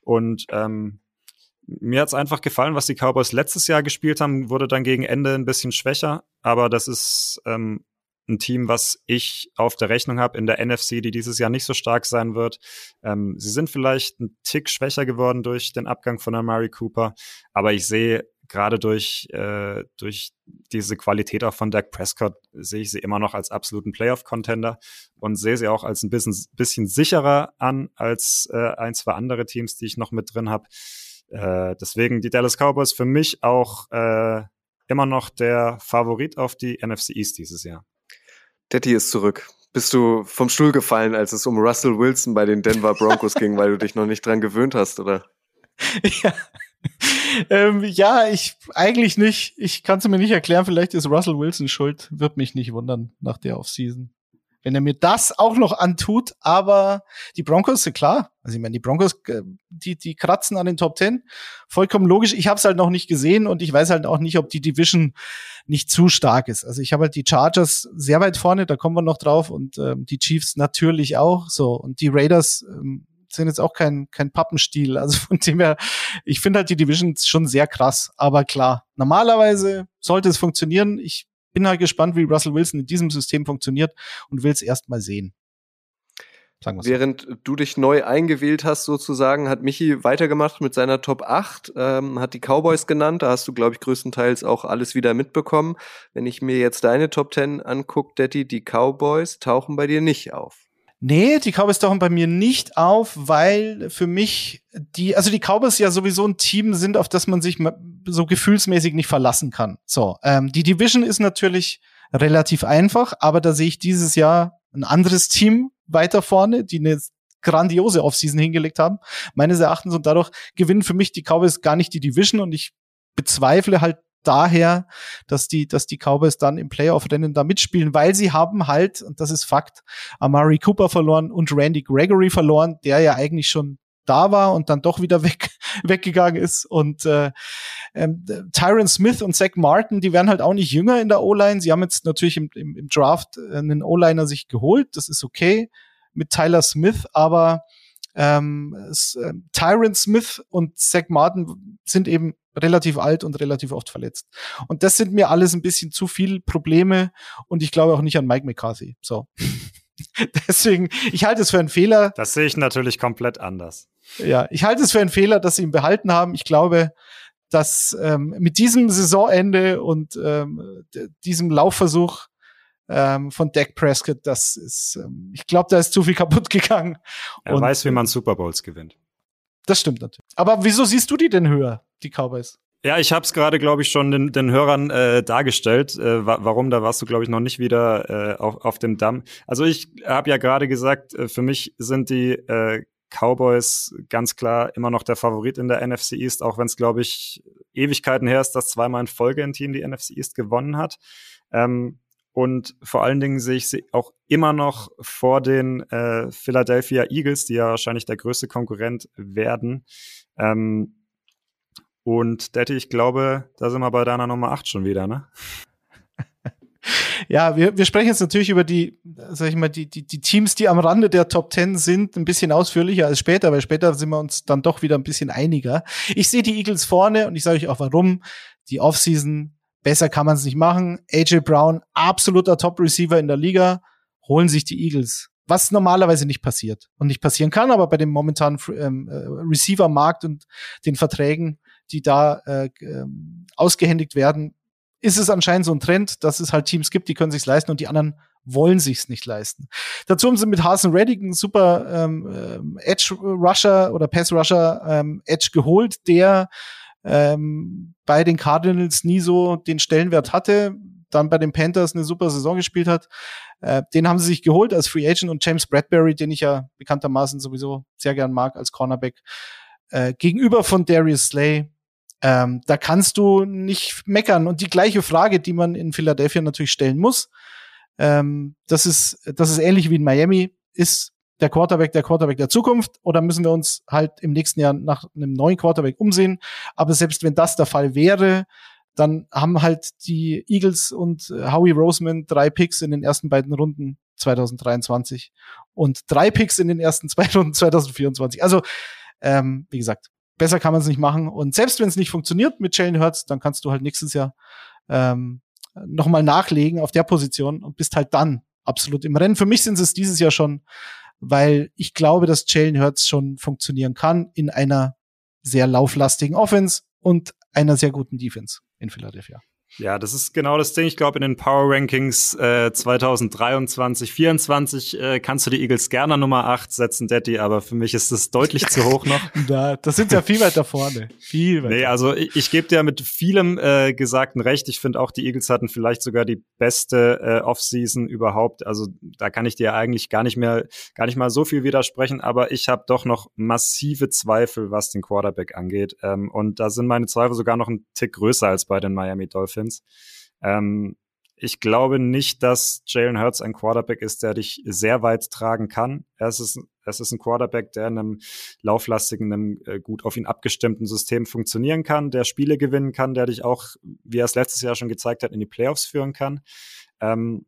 Und ähm, mir hat's einfach gefallen, was die Cowboys letztes Jahr gespielt haben, wurde dann gegen Ende ein bisschen schwächer, aber das ist ähm, ein Team, was ich auf der Rechnung habe in der NFC, die dieses Jahr nicht so stark sein wird. Ähm, sie sind vielleicht ein Tick schwächer geworden durch den Abgang von Amari Cooper, aber ich sehe gerade durch, äh, durch diese Qualität auch von Dak Prescott sehe ich sie immer noch als absoluten Playoff-Contender und sehe sie auch als ein bisschen, bisschen sicherer an als äh, ein, zwei andere Teams, die ich noch mit drin habe. Äh, deswegen die Dallas Cowboys für mich auch äh, immer noch der Favorit auf die NFC East dieses Jahr. Detti ist zurück. Bist du vom Stuhl gefallen, als es um Russell Wilson bei den Denver Broncos ging, weil du dich noch nicht dran gewöhnt hast, oder? Ja. Ähm, ja, ich eigentlich nicht. Ich kann es mir nicht erklären. Vielleicht ist Russell Wilson schuld. Wird mich nicht wundern nach der Offseason wenn er mir das auch noch antut. Aber die Broncos sind klar. Also ich meine, die Broncos, äh, die, die kratzen an den Top Ten. Vollkommen logisch. Ich habe es halt noch nicht gesehen und ich weiß halt auch nicht, ob die Division nicht zu stark ist. Also ich habe halt die Chargers sehr weit vorne, da kommen wir noch drauf und ähm, die Chiefs natürlich auch. So und die Raiders ähm, sind jetzt auch kein kein Pappenstiel. Also von dem her, ich finde halt die Division schon sehr krass. Aber klar, normalerweise sollte es funktionieren. Ich bin halt gespannt, wie Russell Wilson in diesem System funktioniert und will es erst mal sehen. Während so. du dich neu eingewählt hast, sozusagen, hat Michi weitergemacht mit seiner Top 8, ähm, hat die Cowboys genannt. Da hast du, glaube ich, größtenteils auch alles wieder mitbekommen. Wenn ich mir jetzt deine Top 10 angucke, Detti, die Cowboys tauchen bei dir nicht auf. Nee, die Cowboys tauchen bei mir nicht auf, weil für mich die, also die Cowboys ja sowieso ein Team sind, auf das man sich so gefühlsmäßig nicht verlassen kann. So, ähm, die Division ist natürlich relativ einfach, aber da sehe ich dieses Jahr ein anderes Team weiter vorne, die eine grandiose Offseason hingelegt haben, meines Erachtens und dadurch gewinnen für mich die Cowboys gar nicht die Division und ich bezweifle halt daher, dass die, dass die Cowboys dann im Playoff-Rennen da mitspielen, weil sie haben halt, und das ist Fakt, Amari Cooper verloren und Randy Gregory verloren, der ja eigentlich schon da war und dann doch wieder weg, weggegangen ist. Und äh, ähm, Tyron Smith und Zach Martin, die werden halt auch nicht jünger in der O-Line. Sie haben jetzt natürlich im, im, im Draft einen O-Liner sich geholt, das ist okay mit Tyler Smith, aber ähm, äh, Tyron Smith und Zach Martin sind eben relativ alt und relativ oft verletzt. Und das sind mir alles ein bisschen zu viel Probleme und ich glaube auch nicht an Mike McCarthy. So. Deswegen, ich halte es für einen Fehler. Das sehe ich natürlich komplett anders. Ja, ich halte es für einen Fehler, dass sie ihn behalten haben. Ich glaube, dass ähm, mit diesem Saisonende und ähm, diesem Laufversuch ähm, von Dak Prescott, das ist, ähm, ich glaube, da ist zu viel kaputt gegangen. Er und, weiß, wie man Super Bowls gewinnt. Das stimmt natürlich. Aber wieso siehst du die denn höher, die Cowboys? Ja, ich habe es gerade, glaube ich, schon den, den Hörern äh, dargestellt. Äh, wa warum? Da warst du, glaube ich, noch nicht wieder äh, auf, auf dem Damm. Also ich habe ja gerade gesagt, äh, für mich sind die äh, Cowboys ganz klar immer noch der Favorit in der NFC East, auch wenn es, glaube ich, Ewigkeiten her ist, dass zweimal in Folge ein Team die NFC East gewonnen hat. Ähm, und vor allen Dingen sehe ich sie auch immer noch vor den äh, Philadelphia Eagles, die ja wahrscheinlich der größte Konkurrent werden. Ähm, und Daddy, ich glaube, da sind wir bei deiner Nummer 8 schon wieder, ne? ja, wir, wir sprechen jetzt natürlich über die, sag ich mal, die, die, die Teams, die am Rande der Top 10 sind, ein bisschen ausführlicher als später, weil später sind wir uns dann doch wieder ein bisschen einiger. Ich sehe die Eagles vorne und ich sage euch auch warum. Die Offseason, besser kann man es nicht machen. AJ Brown, absoluter Top-Receiver in der Liga, holen sich die Eagles was normalerweise nicht passiert und nicht passieren kann, aber bei dem momentanen ähm, äh, Receiver-Markt und den Verträgen die da äh, ähm, ausgehändigt werden, ist es anscheinend so ein Trend, dass es halt Teams gibt, die können sich's leisten und die anderen wollen sich's nicht leisten. Dazu haben sie mit Hasen Reddick einen super ähm, ähm, Edge Rusher oder Pass Rusher ähm, Edge geholt, der ähm, bei den Cardinals nie so den Stellenwert hatte, dann bei den Panthers eine super Saison gespielt hat. Äh, den haben sie sich geholt als Free Agent und James Bradbury, den ich ja bekanntermaßen sowieso sehr gern mag als Cornerback, äh, gegenüber von Darius Slay ähm, da kannst du nicht meckern. Und die gleiche Frage, die man in Philadelphia natürlich stellen muss, ähm, das ist, das ist ähnlich wie in Miami, ist der Quarterback der Quarterback der Zukunft oder müssen wir uns halt im nächsten Jahr nach einem neuen Quarterback umsehen? Aber selbst wenn das der Fall wäre, dann haben halt die Eagles und Howie Roseman drei Picks in den ersten beiden Runden 2023 und drei Picks in den ersten zwei Runden 2024. Also, ähm, wie gesagt, besser kann man es nicht machen. Und selbst wenn es nicht funktioniert mit Jalen Hurts, dann kannst du halt nächstes Jahr ähm, nochmal nachlegen auf der Position und bist halt dann absolut im Rennen. Für mich sind es dieses Jahr schon, weil ich glaube, dass Jalen Hurts schon funktionieren kann in einer sehr lauflastigen Offense und einer sehr guten Defense in Philadelphia. Ja, das ist genau das Ding. Ich glaube, in den Power Rankings äh, 2023, 2024 äh, kannst du die Eagles gerne Nummer 8 setzen, Daddy, aber für mich ist das deutlich zu hoch noch. Da, das sind ja viel weiter vorne. Viel weiter. Nee, also ich, ich gebe dir mit vielem äh, Gesagten recht. Ich finde auch, die Eagles hatten vielleicht sogar die beste äh, Offseason überhaupt. Also da kann ich dir eigentlich gar nicht mehr, gar nicht mal so viel widersprechen, aber ich habe doch noch massive Zweifel, was den Quarterback angeht. Ähm, und da sind meine Zweifel sogar noch ein Tick größer als bei den Miami Dolphins. Dolphins. Ähm, ich glaube nicht, dass Jalen Hurts ein Quarterback ist, der dich sehr weit tragen kann. Es ist, es ist ein Quarterback, der in einem lauflastigen, einem äh, gut auf ihn abgestimmten System funktionieren kann, der Spiele gewinnen kann, der dich auch, wie er es letztes Jahr schon gezeigt hat, in die Playoffs führen kann. Ähm,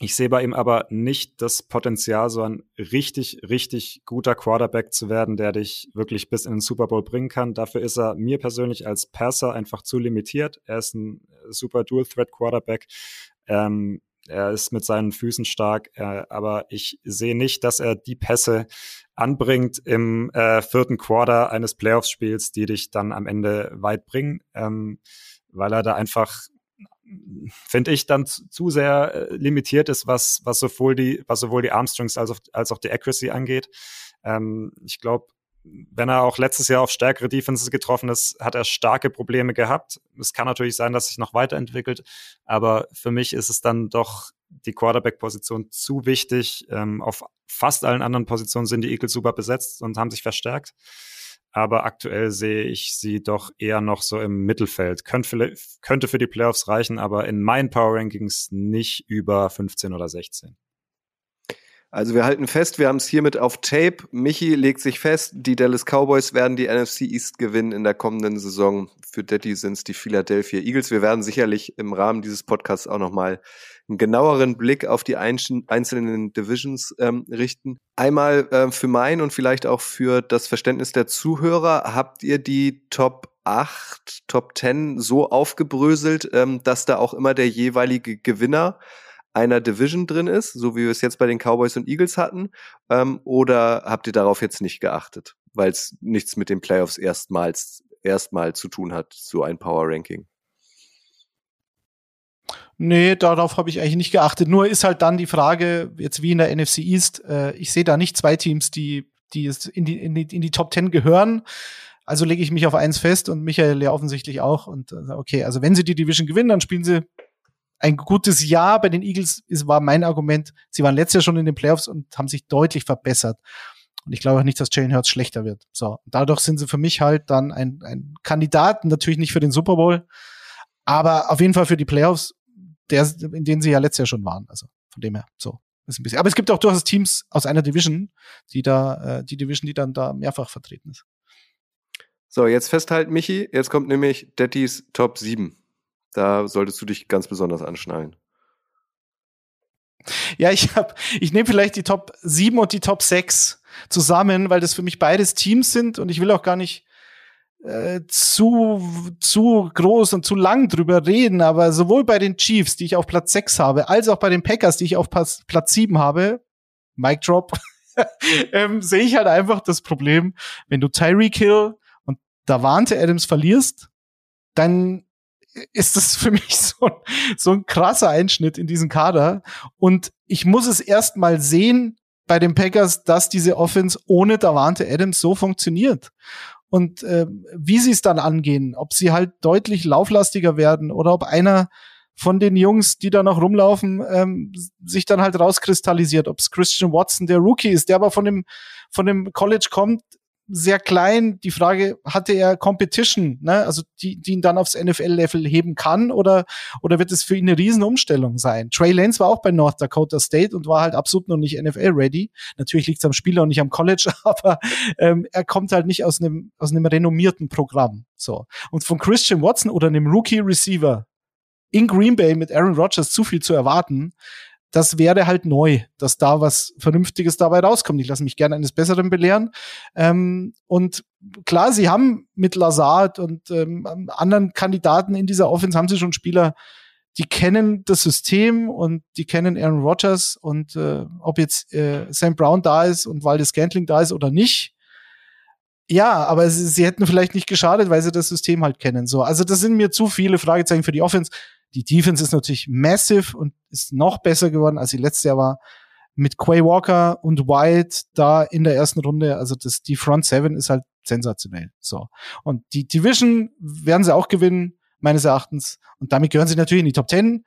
ich sehe bei ihm aber nicht das Potenzial, so ein richtig, richtig guter Quarterback zu werden, der dich wirklich bis in den Super Bowl bringen kann. Dafür ist er mir persönlich als Passer einfach zu limitiert. Er ist ein super Dual-Threat-Quarterback. Ähm, er ist mit seinen Füßen stark, äh, aber ich sehe nicht, dass er die Pässe anbringt im äh, vierten Quarter eines Playoffs-Spiels, die dich dann am Ende weit bringen, ähm, weil er da einfach finde ich, dann zu sehr äh, limitiert ist, was, was sowohl die, was sowohl die Armstrings als auch, als auch die Accuracy angeht. Ähm, ich glaube, wenn er auch letztes Jahr auf stärkere Defenses getroffen ist, hat er starke Probleme gehabt. Es kann natürlich sein, dass sich noch weiterentwickelt, aber für mich ist es dann doch die Quarterback-Position zu wichtig. Ähm, auf fast allen anderen Positionen sind die Eagles super besetzt und haben sich verstärkt aber aktuell sehe ich sie doch eher noch so im Mittelfeld. Könnte, könnte für die Playoffs reichen, aber in meinen Power Rankings nicht über 15 oder 16. Also wir halten fest, wir haben es hiermit auf Tape. Michi legt sich fest, die Dallas Cowboys werden die NFC East gewinnen in der kommenden Saison. Für Daddy sind es die Philadelphia Eagles. Wir werden sicherlich im Rahmen dieses Podcasts auch nochmal einen genaueren Blick auf die einzelnen Divisions ähm, richten. Einmal äh, für mein und vielleicht auch für das Verständnis der Zuhörer, habt ihr die Top 8, Top 10 so aufgebröselt, ähm, dass da auch immer der jeweilige Gewinner einer Division drin ist, so wie wir es jetzt bei den Cowboys und Eagles hatten? Ähm, oder habt ihr darauf jetzt nicht geachtet, weil es nichts mit den Playoffs erstmals erstmal zu tun hat, so ein Power Ranking? Nee, darauf habe ich eigentlich nicht geachtet. Nur ist halt dann die Frage, jetzt wie in der NFC East, äh, ich sehe da nicht zwei Teams, die, die in die, in die, in die Top Ten gehören. Also lege ich mich auf eins fest und Michael ja offensichtlich auch. Und äh, okay, also wenn sie die Division gewinnen, dann spielen sie ein gutes Jahr. Bei den Eagles ist, war mein Argument, sie waren letztes Jahr schon in den Playoffs und haben sich deutlich verbessert. Und ich glaube auch nicht, dass Jalen Hurts schlechter wird. So, dadurch sind sie für mich halt dann ein, ein Kandidat, natürlich nicht für den Super Bowl, aber auf jeden Fall für die Playoffs der, in denen sie ja letztes Jahr schon waren. Also von dem her, so. Ist ein bisschen. Aber es gibt auch durchaus Teams aus einer Division, die da, äh, die Division, die dann da mehrfach vertreten ist. So, jetzt festhalten, Michi. Jetzt kommt nämlich Dettys Top 7. Da solltest du dich ganz besonders anschnallen. Ja, ich hab, ich nehme vielleicht die Top 7 und die Top 6 zusammen, weil das für mich beides Teams sind und ich will auch gar nicht äh, zu, zu groß und zu lang drüber reden, aber sowohl bei den Chiefs, die ich auf Platz 6 habe, als auch bei den Packers, die ich auf Platz, Platz 7 habe, Mic Drop, ähm, sehe ich halt einfach das Problem, wenn du Tyreek Hill und Davante Adams verlierst, dann ist das für mich so, so ein krasser Einschnitt in diesen Kader. Und ich muss es erst mal sehen bei den Packers, dass diese Offense ohne Davante Adams so funktioniert und äh, wie sie es dann angehen, ob sie halt deutlich lauflastiger werden oder ob einer von den Jungs, die da noch rumlaufen, ähm, sich dann halt rauskristallisiert, ob es Christian Watson, der Rookie ist, der aber von dem von dem College kommt, sehr klein. Die Frage, hatte er Competition, ne? also die, die ihn dann aufs NFL-Level heben kann oder, oder wird es für ihn eine Riesenumstellung sein? Trey Lance war auch bei North Dakota State und war halt absolut noch nicht NFL-ready. Natürlich liegt es am Spieler und nicht am College, aber ähm, er kommt halt nicht aus einem, aus einem renommierten Programm. So. Und von Christian Watson oder einem Rookie-Receiver in Green Bay mit Aaron Rodgers zu viel zu erwarten, das wäre halt neu, dass da was Vernünftiges dabei rauskommt. Ich lasse mich gerne eines Besseren belehren. Ähm, und klar, sie haben mit Lazard und ähm, anderen Kandidaten in dieser Offense haben sie schon Spieler, die kennen das System und die kennen Aaron Rodgers und äh, ob jetzt äh, Sam Brown da ist und Waldes Scantling da ist oder nicht. Ja, aber sie, sie hätten vielleicht nicht geschadet, weil sie das System halt kennen. So, also das sind mir zu viele Fragezeichen für die Offense. Die Defense ist natürlich massive und ist noch besser geworden, als sie letztes Jahr war. Mit Quay Walker und White da in der ersten Runde, also das, die Front Seven ist halt sensationell. So. Und die Division werden sie auch gewinnen, meines Erachtens. Und damit gehören sie natürlich in die Top Ten.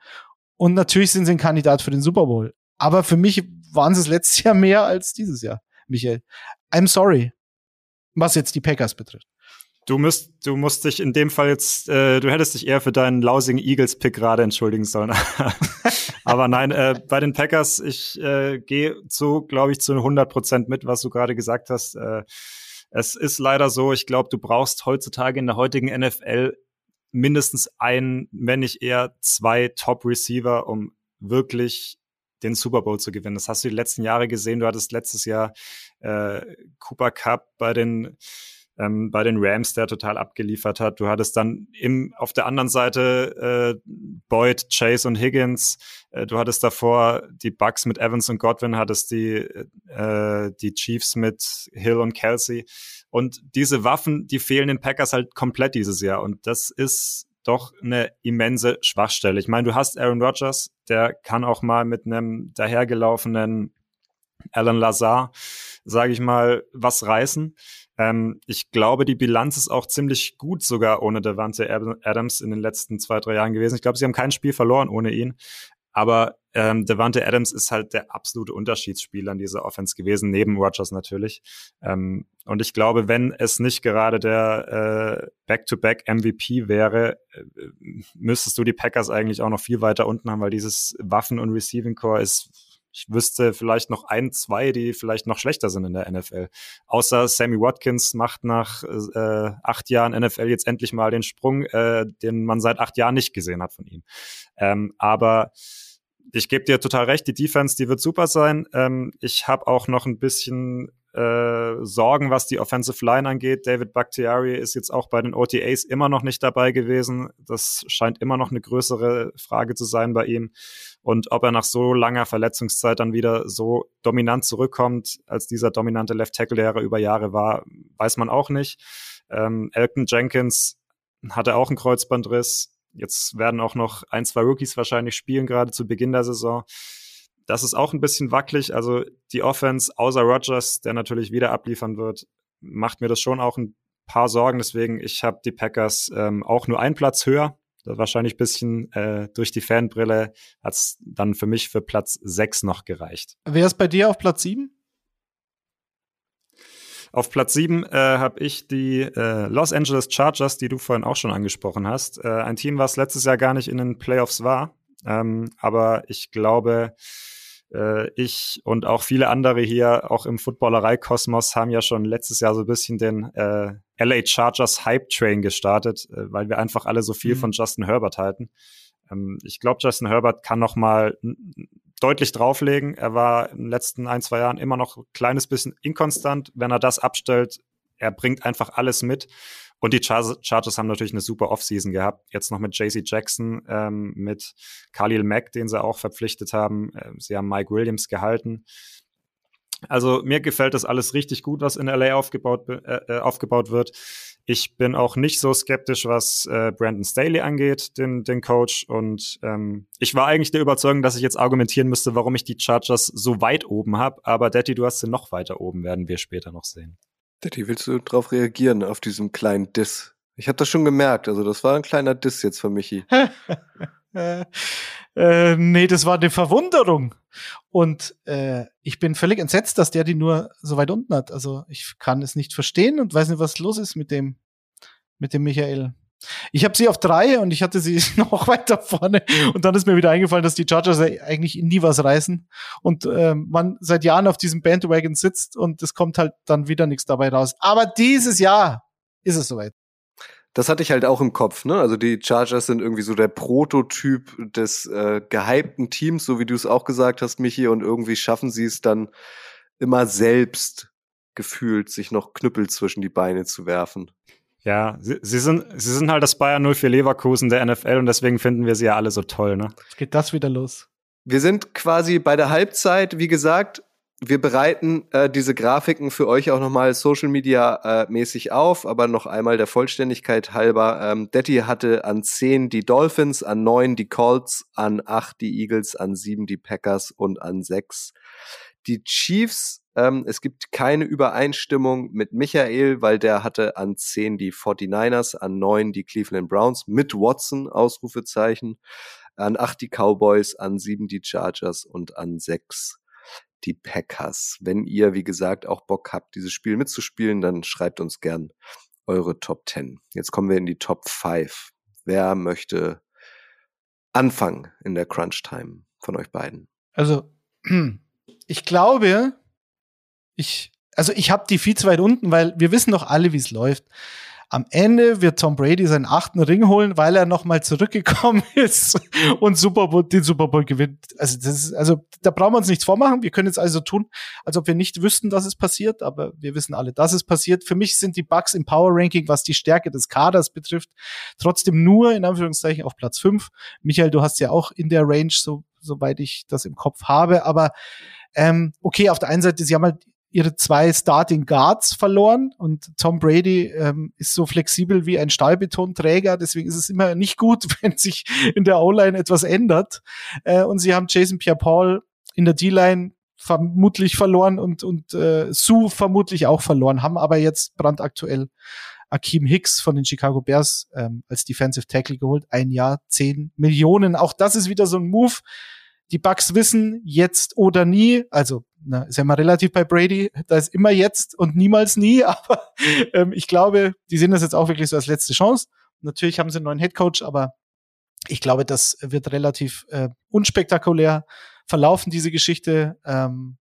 Und natürlich sind sie ein Kandidat für den Super Bowl. Aber für mich waren sie es letztes Jahr mehr als dieses Jahr, Michael. I'm sorry. Was jetzt die Packers betrifft. Du musst, du musst dich in dem Fall jetzt, äh, du hättest dich eher für deinen lausigen Eagles-Pick gerade entschuldigen sollen. Aber nein, äh, bei den Packers, ich äh, gehe zu, glaube ich, zu 100 Prozent mit, was du gerade gesagt hast. Äh, es ist leider so, ich glaube, du brauchst heutzutage in der heutigen NFL mindestens ein, wenn nicht eher zwei Top-Receiver, um wirklich den Super Bowl zu gewinnen. Das hast du die letzten Jahre gesehen. Du hattest letztes Jahr äh, Cooper Cup bei den ähm, bei den Rams, der total abgeliefert hat. Du hattest dann im, auf der anderen Seite äh, Boyd, Chase und Higgins. Äh, du hattest davor die Bucks mit Evans und Godwin, hattest die, äh, die Chiefs mit Hill und Kelsey. Und diese Waffen, die fehlen den Packers halt komplett dieses Jahr. Und das ist doch eine immense Schwachstelle. Ich meine, du hast Aaron Rodgers, der kann auch mal mit einem dahergelaufenen Alan Lazar, sage ich mal, was reißen. Ähm, ich glaube, die Bilanz ist auch ziemlich gut sogar ohne Devante Adams in den letzten zwei, drei Jahren gewesen. Ich glaube, sie haben kein Spiel verloren ohne ihn. Aber ähm, Devante Adams ist halt der absolute Unterschiedsspieler in dieser Offense gewesen, neben Rogers natürlich. Ähm, und ich glaube, wenn es nicht gerade der äh, Back-to-Back-MVP wäre, äh, müsstest du die Packers eigentlich auch noch viel weiter unten haben, weil dieses Waffen- und Receiving-Core ist ich wüsste vielleicht noch ein, zwei, die vielleicht noch schlechter sind in der NFL. Außer Sammy Watkins macht nach äh, acht Jahren NFL jetzt endlich mal den Sprung, äh, den man seit acht Jahren nicht gesehen hat von ihm. Ähm, aber ich gebe dir total recht, die Defense, die wird super sein. Ähm, ich habe auch noch ein bisschen äh, Sorgen, was die Offensive Line angeht. David Bakhtiari ist jetzt auch bei den OTAs immer noch nicht dabei gewesen. Das scheint immer noch eine größere Frage zu sein bei ihm. Und ob er nach so langer Verletzungszeit dann wieder so dominant zurückkommt, als dieser dominante Left Tackle, der er über Jahre war, weiß man auch nicht. Ähm, Elton Jenkins hatte auch einen Kreuzbandriss. Jetzt werden auch noch ein, zwei Rookies wahrscheinlich spielen, gerade zu Beginn der Saison. Das ist auch ein bisschen wackelig. Also die Offense, außer Rogers, der natürlich wieder abliefern wird, macht mir das schon auch ein paar Sorgen. Deswegen, ich habe die Packers ähm, auch nur einen Platz höher. Das wahrscheinlich bisschen äh, durch die Fanbrille hat es dann für mich für Platz sechs noch gereicht. Wer ist bei dir auf Platz sieben? Auf Platz sieben äh, habe ich die äh, Los Angeles Chargers, die du vorhin auch schon angesprochen hast. Äh, ein Team, was letztes Jahr gar nicht in den Playoffs war. Ähm, aber ich glaube, ich und auch viele andere hier, auch im Footballerei-Kosmos, haben ja schon letztes Jahr so ein bisschen den äh, LA Chargers Hype Train gestartet, äh, weil wir einfach alle so viel mhm. von Justin Herbert halten. Ähm, ich glaube, Justin Herbert kann noch mal deutlich drauflegen. Er war in den letzten ein, zwei Jahren immer noch ein kleines bisschen inkonstant. Wenn er das abstellt, er bringt einfach alles mit. Und die Char Chargers haben natürlich eine super Offseason gehabt. Jetzt noch mit JC Jackson, ähm, mit Khalil Mack, den sie auch verpflichtet haben. Ähm, sie haben Mike Williams gehalten. Also mir gefällt das alles richtig gut, was in LA aufgebaut, äh, äh, aufgebaut wird. Ich bin auch nicht so skeptisch, was äh, Brandon Staley angeht, den, den Coach. Und ähm, ich war eigentlich der Überzeugung, dass ich jetzt argumentieren müsste, warum ich die Chargers so weit oben habe. Aber Daddy, du hast sie noch weiter oben, werden wir später noch sehen. Daddy, willst du darauf reagieren, auf diesem kleinen Diss? Ich habe das schon gemerkt. Also das war ein kleiner Diss jetzt für Michi. äh, äh, nee, das war eine Verwunderung. Und äh, ich bin völlig entsetzt, dass der die nur so weit unten hat. Also ich kann es nicht verstehen und weiß nicht, was los ist mit dem, mit dem Michael. Ich habe sie auf drei und ich hatte sie noch weiter vorne. Und dann ist mir wieder eingefallen, dass die Chargers eigentlich nie was reißen und äh, man seit Jahren auf diesem Bandwagon sitzt und es kommt halt dann wieder nichts dabei raus. Aber dieses Jahr ist es soweit. Das hatte ich halt auch im Kopf, ne? Also die Chargers sind irgendwie so der Prototyp des äh, gehypten Teams, so wie du es auch gesagt hast, Michi, und irgendwie schaffen sie es dann immer selbst gefühlt, sich noch Knüppel zwischen die Beine zu werfen. Ja, sie, sie, sind, sie sind halt das Bayern 04 Leverkusen der NFL und deswegen finden wir sie ja alle so toll, ne? Jetzt geht das wieder los. Wir sind quasi bei der Halbzeit, wie gesagt, wir bereiten äh, diese Grafiken für euch auch nochmal Social Media äh, mäßig auf, aber noch einmal der Vollständigkeit halber. Ähm, Detti hatte an 10 die Dolphins, an 9 die Colts, an 8 die Eagles, an 7 die Packers und an 6 die Chiefs ähm, es gibt keine Übereinstimmung mit Michael, weil der hatte an 10 die 49ers, an 9 die Cleveland Browns mit Watson, Ausrufezeichen, an 8 die Cowboys, an 7 die Chargers und an 6 die Packers. Wenn ihr, wie gesagt, auch Bock habt, dieses Spiel mitzuspielen, dann schreibt uns gern eure Top 10. Jetzt kommen wir in die Top 5. Wer möchte anfangen in der Crunch Time von euch beiden? Also, ich glaube, ich, also ich habe die viel zu weit unten, weil wir wissen doch alle, wie es läuft. Am Ende wird Tom Brady seinen achten Ring holen, weil er nochmal zurückgekommen ist und Super Bowl, den Super Bowl gewinnt. Also, das ist, also da brauchen wir uns nichts vormachen. Wir können jetzt also tun, als ob wir nicht wüssten, dass es passiert, aber wir wissen alle, dass es passiert. Für mich sind die Bucks im Power Ranking, was die Stärke des Kaders betrifft, trotzdem nur in Anführungszeichen auf Platz fünf. Michael, du hast ja auch in der Range, so, soweit ich das im Kopf habe, aber ähm, okay, auf der einen Seite, sie haben halt ihre zwei Starting Guards verloren und Tom Brady ähm, ist so flexibel wie ein Stahlbetonträger, deswegen ist es immer nicht gut, wenn sich in der O-Line etwas ändert. Äh, und sie haben Jason Pierre-Paul in der D-Line vermutlich verloren und, und äh, Sue vermutlich auch verloren, haben aber jetzt brandaktuell Akeem Hicks von den Chicago Bears ähm, als Defensive Tackle geholt. Ein Jahr, zehn Millionen. Auch das ist wieder so ein Move. Die Bucks wissen jetzt oder nie, also na, ist ja mal relativ bei Brady, da ist immer jetzt und niemals nie, aber ähm, ich glaube, die sehen das jetzt auch wirklich so als letzte Chance. Natürlich haben sie einen neuen Headcoach, aber ich glaube, das wird relativ äh, unspektakulär verlaufen, diese Geschichte. Ähm,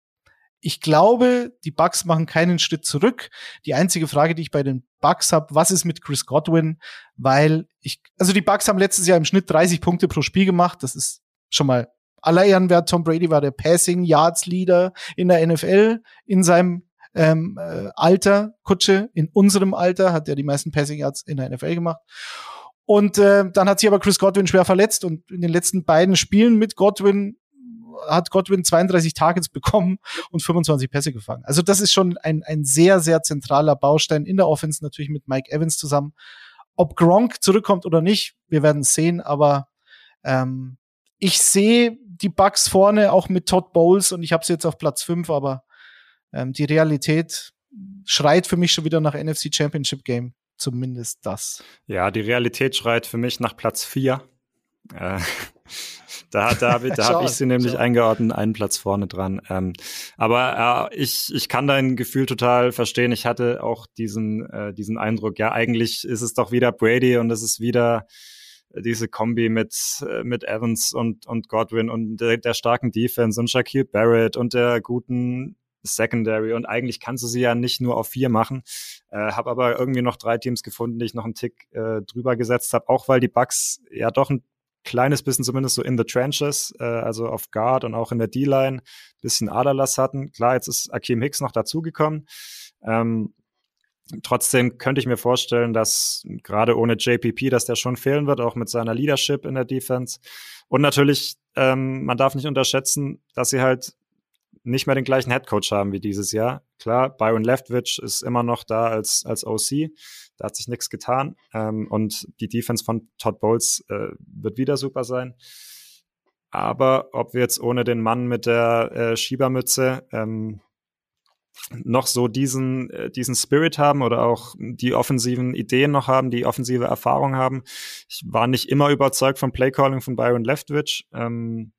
ich glaube, die Bucks machen keinen Schritt zurück. Die einzige Frage, die ich bei den Bucks habe, was ist mit Chris Godwin? Weil ich, also die Bucks haben letztes Jahr im Schnitt 30 Punkte pro Spiel gemacht. Das ist schon mal aller Ehrenwert, Tom Brady war der Passing Yards Leader in der NFL in seinem ähm, äh, Alter, Kutsche, in unserem Alter, hat er die meisten Passing Yards in der NFL gemacht. Und äh, dann hat sich aber Chris Godwin schwer verletzt und in den letzten beiden Spielen mit Godwin hat Godwin 32 Targets bekommen und 25 Pässe gefangen. Also das ist schon ein, ein sehr, sehr zentraler Baustein in der Offense, natürlich mit Mike Evans zusammen. Ob Gronk zurückkommt oder nicht, wir werden sehen, aber ähm, ich sehe die Bucks vorne auch mit Todd Bowles und ich habe sie jetzt auf Platz 5, aber ähm, die Realität schreit für mich schon wieder nach NFC Championship Game. Zumindest das. Ja, die Realität schreit für mich nach Platz 4. Äh, da da habe da hab ich sie nämlich schau. eingeordnet, einen Platz vorne dran. Ähm, aber äh, ich, ich kann dein Gefühl total verstehen. Ich hatte auch diesen, äh, diesen Eindruck, ja, eigentlich ist es doch wieder Brady und es ist wieder diese Kombi mit, äh, mit Evans und, und Godwin und der, der starken Defense und Shaquille Barrett und der guten Secondary und eigentlich kannst du sie ja nicht nur auf vier machen. Äh, habe aber irgendwie noch drei Teams gefunden, die ich noch einen Tick äh, drüber gesetzt habe, auch weil die Bucks ja doch ein kleines bisschen zumindest so in the trenches, äh, also auf Guard und auch in der D-Line bisschen Aderlass hatten. Klar, jetzt ist Akeem Hicks noch dazugekommen. Ähm, trotzdem könnte ich mir vorstellen, dass gerade ohne JPP, dass der schon fehlen wird, auch mit seiner Leadership in der Defense. Und natürlich, ähm, man darf nicht unterschätzen, dass sie halt nicht mehr den gleichen Headcoach haben wie dieses Jahr. Klar, Byron Leftwich ist immer noch da als, als OC. Da hat sich nichts getan. Ähm, und die Defense von Todd Bowles äh, wird wieder super sein. Aber ob wir jetzt ohne den Mann mit der äh, Schiebermütze ähm, noch so diesen, äh, diesen Spirit haben oder auch die offensiven Ideen noch haben, die offensive Erfahrung haben. Ich war nicht immer überzeugt vom Playcalling von Byron Leftwich. Ähm,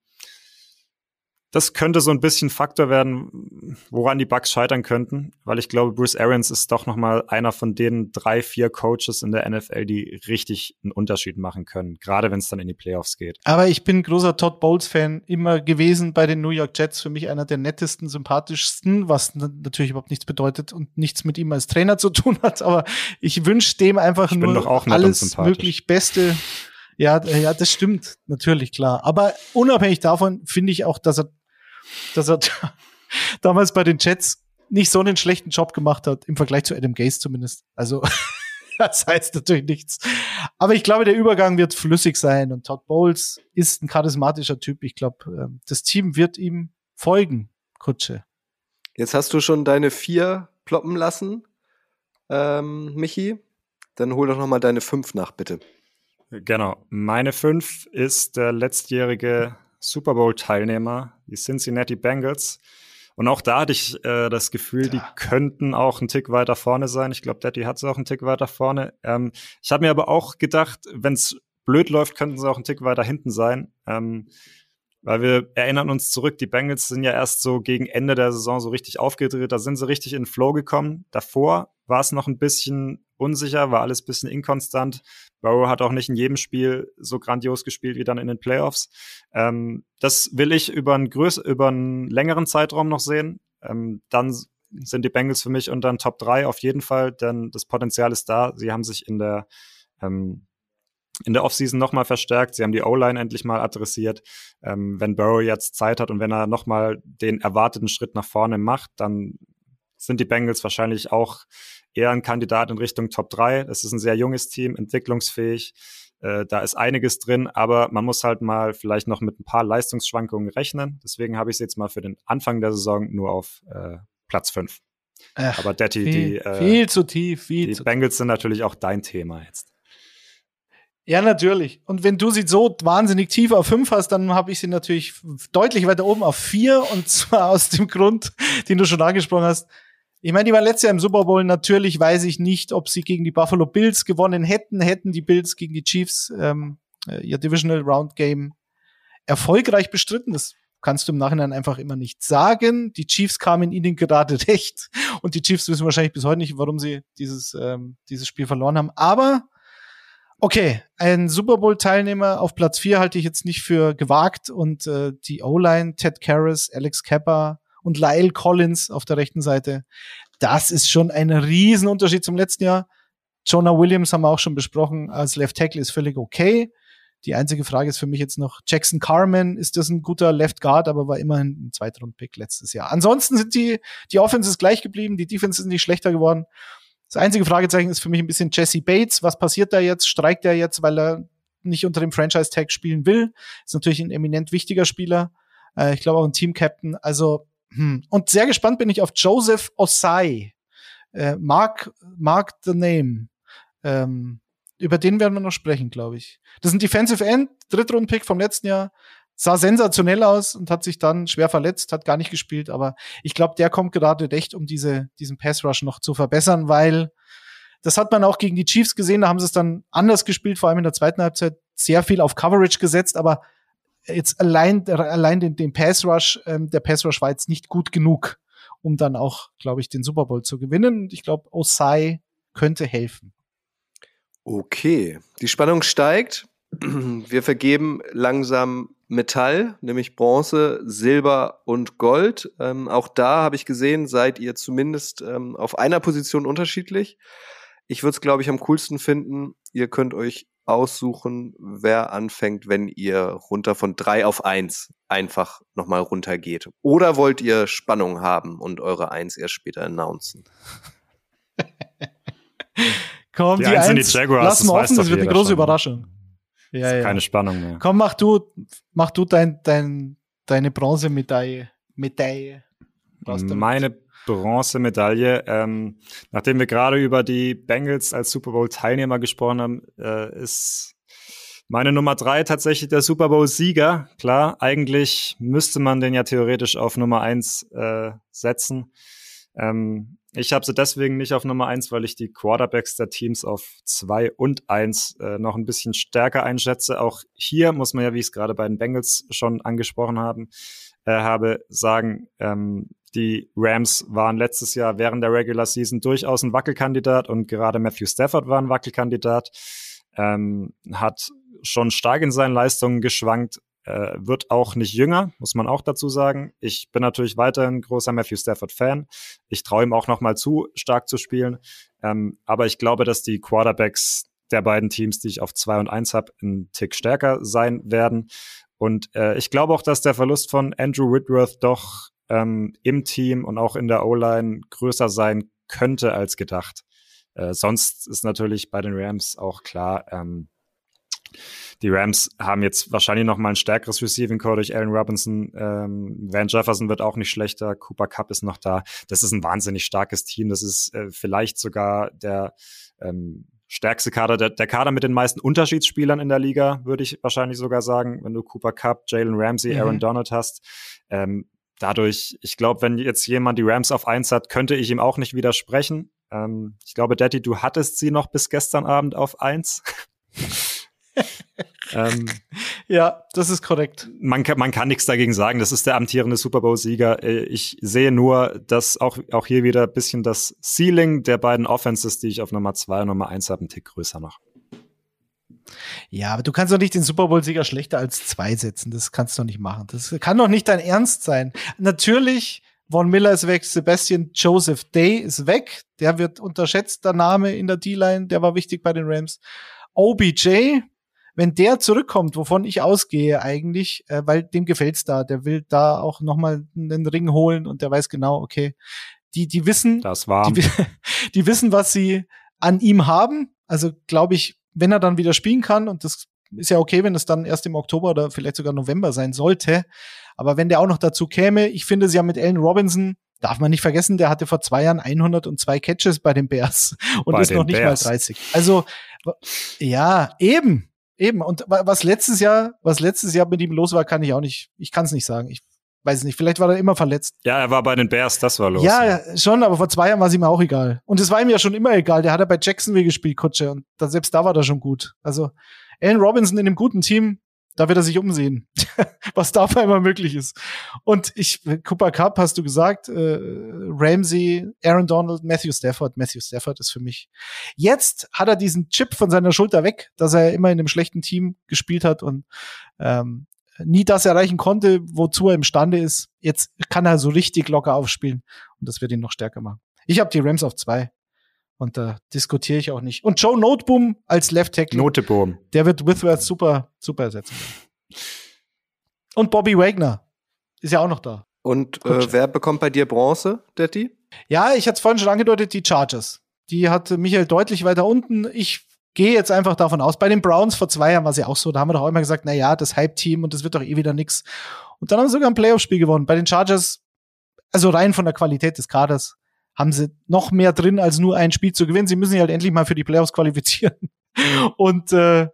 das könnte so ein bisschen Faktor werden, woran die Bucks scheitern könnten, weil ich glaube, Bruce Arians ist doch noch mal einer von den drei, vier Coaches in der NFL, die richtig einen Unterschied machen können, gerade wenn es dann in die Playoffs geht. Aber ich bin großer Todd Bowles-Fan immer gewesen bei den New York Jets, für mich einer der nettesten, sympathischsten, was natürlich überhaupt nichts bedeutet und nichts mit ihm als Trainer zu tun hat, aber ich wünsche dem einfach ich nur alles möglich Beste ja, ja, das stimmt, natürlich, klar. Aber unabhängig davon finde ich auch, dass er dass er damals bei den Jets nicht so einen schlechten Job gemacht hat, im Vergleich zu Adam Gase zumindest. Also, das heißt natürlich nichts. Aber ich glaube, der Übergang wird flüssig sein und Todd Bowles ist ein charismatischer Typ. Ich glaube, ähm, das Team wird ihm folgen, Kutsche. Jetzt hast du schon deine vier ploppen lassen, ähm, Michi. Dann hol doch noch mal deine fünf nach, bitte. Genau. Meine fünf ist der letztjährige Super Bowl-Teilnehmer, die Cincinnati Bengals. Und auch da hatte ich äh, das Gefühl, ja. die könnten auch einen Tick weiter vorne sein. Ich glaube, Daddy hat sie auch einen Tick weiter vorne. Ähm, ich habe mir aber auch gedacht, wenn es blöd läuft, könnten sie auch einen Tick weiter hinten sein. Ähm, weil wir erinnern uns zurück, die Bengals sind ja erst so gegen Ende der Saison so richtig aufgedreht. Da sind sie richtig in Flow gekommen. Davor war es noch ein bisschen unsicher, war alles ein bisschen inkonstant. Burrow hat auch nicht in jedem Spiel so grandios gespielt wie dann in den Playoffs. Ähm, das will ich über einen, größ über einen längeren Zeitraum noch sehen. Ähm, dann sind die Bengals für mich unter den Top 3 auf jeden Fall, denn das Potenzial ist da. Sie haben sich in der ähm, in der Offseason nochmal verstärkt. Sie haben die O-Line endlich mal adressiert. Ähm, wenn Burrow jetzt Zeit hat und wenn er nochmal den erwarteten Schritt nach vorne macht, dann sind die Bengals wahrscheinlich auch eher ein Kandidat in Richtung Top 3. Es ist ein sehr junges Team, entwicklungsfähig. Äh, da ist einiges drin, aber man muss halt mal vielleicht noch mit ein paar Leistungsschwankungen rechnen. Deswegen habe ich es jetzt mal für den Anfang der Saison nur auf äh, Platz 5. aber Detti, viel, die, äh, viel zu tief, viel die zu Bengals sind natürlich auch dein Thema jetzt. Ja, natürlich. Und wenn du sie so wahnsinnig tief auf 5 hast, dann habe ich sie natürlich deutlich weiter oben auf 4 und zwar aus dem Grund, den du schon angesprochen hast. Ich meine, die waren letztes Jahr im Super Bowl. Natürlich weiß ich nicht, ob sie gegen die Buffalo Bills gewonnen hätten. Hätten die Bills gegen die Chiefs ähm, äh, ihr Divisional Round Game erfolgreich bestritten. Das kannst du im Nachhinein einfach immer nicht sagen. Die Chiefs kamen ihnen gerade recht. Und die Chiefs wissen wahrscheinlich bis heute nicht, warum sie dieses, ähm, dieses Spiel verloren haben. Aber okay, ein Super Bowl-Teilnehmer auf Platz 4 halte ich jetzt nicht für gewagt. Und äh, die O-Line, Ted Karras, Alex Kepper, und Lyle Collins auf der rechten Seite. Das ist schon ein Riesenunterschied zum letzten Jahr. Jonah Williams haben wir auch schon besprochen, als Left Tackle ist völlig okay. Die einzige Frage ist für mich jetzt noch Jackson Carmen. Ist das ein guter Left Guard, aber war immerhin ein Zweitrund-Pick letztes Jahr. Ansonsten sind die, die Offense ist gleich geblieben, die Defense ist nicht schlechter geworden. Das einzige Fragezeichen ist für mich ein bisschen Jesse Bates. Was passiert da jetzt? Streikt er jetzt, weil er nicht unter dem Franchise-Tag spielen will? Ist natürlich ein eminent wichtiger Spieler. Äh, ich glaube auch ein Team-Captain. Also, hm. Und sehr gespannt bin ich auf Joseph Osai. Äh, Mark, Mark the Name. Ähm, über den werden wir noch sprechen, glaube ich. Das ist ein Defensive End, Drittrunden-Pick vom letzten Jahr. Sah sensationell aus und hat sich dann schwer verletzt, hat gar nicht gespielt, aber ich glaube, der kommt gerade recht, um diese, diesen Pass Rush noch zu verbessern, weil das hat man auch gegen die Chiefs gesehen, da haben sie es dann anders gespielt, vor allem in der zweiten Halbzeit sehr viel auf Coverage gesetzt, aber jetzt allein, allein den, den Pass Rush, ähm, der Pass Rush war jetzt nicht gut genug, um dann auch, glaube ich, den Super Bowl zu gewinnen. Und ich glaube, Osai könnte helfen. Okay, die Spannung steigt. Wir vergeben langsam Metall, nämlich Bronze, Silber und Gold. Ähm, auch da habe ich gesehen, seid ihr zumindest ähm, auf einer Position unterschiedlich. Ich würde es, glaube ich, am coolsten finden. Ihr könnt euch aussuchen, wer anfängt, wenn ihr runter von drei auf eins einfach nochmal runtergeht. Oder wollt ihr Spannung haben und eure Eins erst später announcen? Komm, die, die Eins, Jaguars, lass mal offen, das wird eine große schon. Überraschung. Ja, ja. Keine Spannung mehr. Komm, mach du, mach du dein, dein, deine Bronzemedaille. Medaille. Meine Bronzemedaille. Ähm, nachdem wir gerade über die Bengals als Super Bowl-Teilnehmer gesprochen haben, äh, ist meine Nummer drei tatsächlich der Super Bowl-Sieger. Klar, eigentlich müsste man den ja theoretisch auf Nummer eins äh, setzen. Ähm, ich habe sie deswegen nicht auf Nummer eins, weil ich die Quarterbacks der Teams auf zwei und eins äh, noch ein bisschen stärker einschätze. Auch hier muss man ja, wie ich es gerade bei den Bengals schon angesprochen haben, äh, habe, sagen, ähm, die Rams waren letztes Jahr während der Regular Season durchaus ein Wackelkandidat und gerade Matthew Stafford war ein Wackelkandidat. Ähm, hat schon stark in seinen Leistungen geschwankt, äh, wird auch nicht jünger, muss man auch dazu sagen. Ich bin natürlich weiterhin großer Matthew Stafford-Fan. Ich traue ihm auch noch mal zu, stark zu spielen. Ähm, aber ich glaube, dass die Quarterbacks der beiden Teams, die ich auf zwei und eins habe, einen Tick stärker sein werden. Und äh, ich glaube auch, dass der Verlust von Andrew Whitworth doch ähm, im Team und auch in der O-Line größer sein könnte als gedacht. Äh, sonst ist natürlich bei den Rams auch klar, ähm, die Rams haben jetzt wahrscheinlich noch mal ein stärkeres Receiving Core durch Allen Robinson. Ähm, Van Jefferson wird auch nicht schlechter. Cooper Cup ist noch da. Das ist ein wahnsinnig starkes Team. Das ist äh, vielleicht sogar der ähm, stärkste Kader, der, der Kader mit den meisten Unterschiedsspielern in der Liga, würde ich wahrscheinlich sogar sagen, wenn du Cooper Cup, Jalen Ramsey, mhm. Aaron Donald hast. Ähm, dadurch, ich glaube, wenn jetzt jemand die Rams auf eins hat, könnte ich ihm auch nicht widersprechen. Ähm, ich glaube, Daddy, du hattest sie noch bis gestern Abend auf eins. ähm, ja, das ist korrekt. Man kann, man kann nichts dagegen sagen. Das ist der amtierende Super Bowl-Sieger. Äh, ich sehe nur, dass auch, auch hier wieder ein bisschen das Ceiling der beiden Offenses, die ich auf Nummer zwei und Nummer eins habe, einen Tick größer noch. Ja, aber du kannst doch nicht den Super Bowl-Sieger schlechter als zwei setzen. Das kannst du doch nicht machen. Das kann doch nicht dein Ernst sein. Natürlich, Von Miller ist weg, Sebastian Joseph Day ist weg. Der wird unterschätzt, der Name in der D-Line. Der war wichtig bei den Rams. OBJ, wenn der zurückkommt, wovon ich ausgehe eigentlich, äh, weil dem gefällt's da, der will da auch noch mal einen Ring holen und der weiß genau, okay, die die wissen, das war, die, die wissen, was sie an ihm haben. Also glaube ich, wenn er dann wieder spielen kann und das ist ja okay, wenn es dann erst im Oktober oder vielleicht sogar November sein sollte. Aber wenn der auch noch dazu käme, ich finde, sie haben mit Allen Robinson darf man nicht vergessen, der hatte vor zwei Jahren 102 Catches bei den Bears und bei ist noch nicht Bears. mal 30. Also ja, eben. Eben. Und was letztes Jahr, was letztes Jahr mit ihm los war, kann ich auch nicht, ich kann es nicht sagen. Ich weiß es nicht. Vielleicht war er immer verletzt. Ja, er war bei den Bears, das war los. Ja, ja. schon, aber vor zwei Jahren war es ihm auch egal. Und es war ihm ja schon immer egal. Der hat er bei Jacksonville gespielt, Kutsche. Und da, selbst da war er schon gut. Also, Allen Robinson in einem guten Team, da wird er sich umsehen, was da auf einmal möglich ist. Und ich, Cooper Cup hast du gesagt, äh, Ramsey, Aaron Donald, Matthew Stafford. Matthew Stafford ist für mich. Jetzt hat er diesen Chip von seiner Schulter weg, dass er immer in einem schlechten Team gespielt hat und ähm, nie das erreichen konnte, wozu er imstande ist. Jetzt kann er so richtig locker aufspielen und das wird ihn noch stärker machen. Ich habe die Rams auf zwei. Und da diskutiere ich auch nicht. Und Joe Noteboom als Left Tackle. Noteboom. Der wird Withworth super, super ersetzen. Und Bobby Wagner ist ja auch noch da. Und äh, wer bekommt bei dir Bronze, Detti? Ja, ich hatte es vorhin schon angedeutet, die Chargers. Die hat Michael deutlich weiter unten. Ich gehe jetzt einfach davon aus. Bei den Browns vor zwei Jahren war es ja auch so. Da haben wir doch auch immer gesagt, na ja, das Hype-Team und das wird doch eh wieder nix. Und dann haben sie sogar ein Playoff-Spiel gewonnen. Bei den Chargers, also rein von der Qualität des Kaders, haben sie noch mehr drin, als nur ein Spiel zu gewinnen. Sie müssen sich halt endlich mal für die Playoffs qualifizieren. Und äh,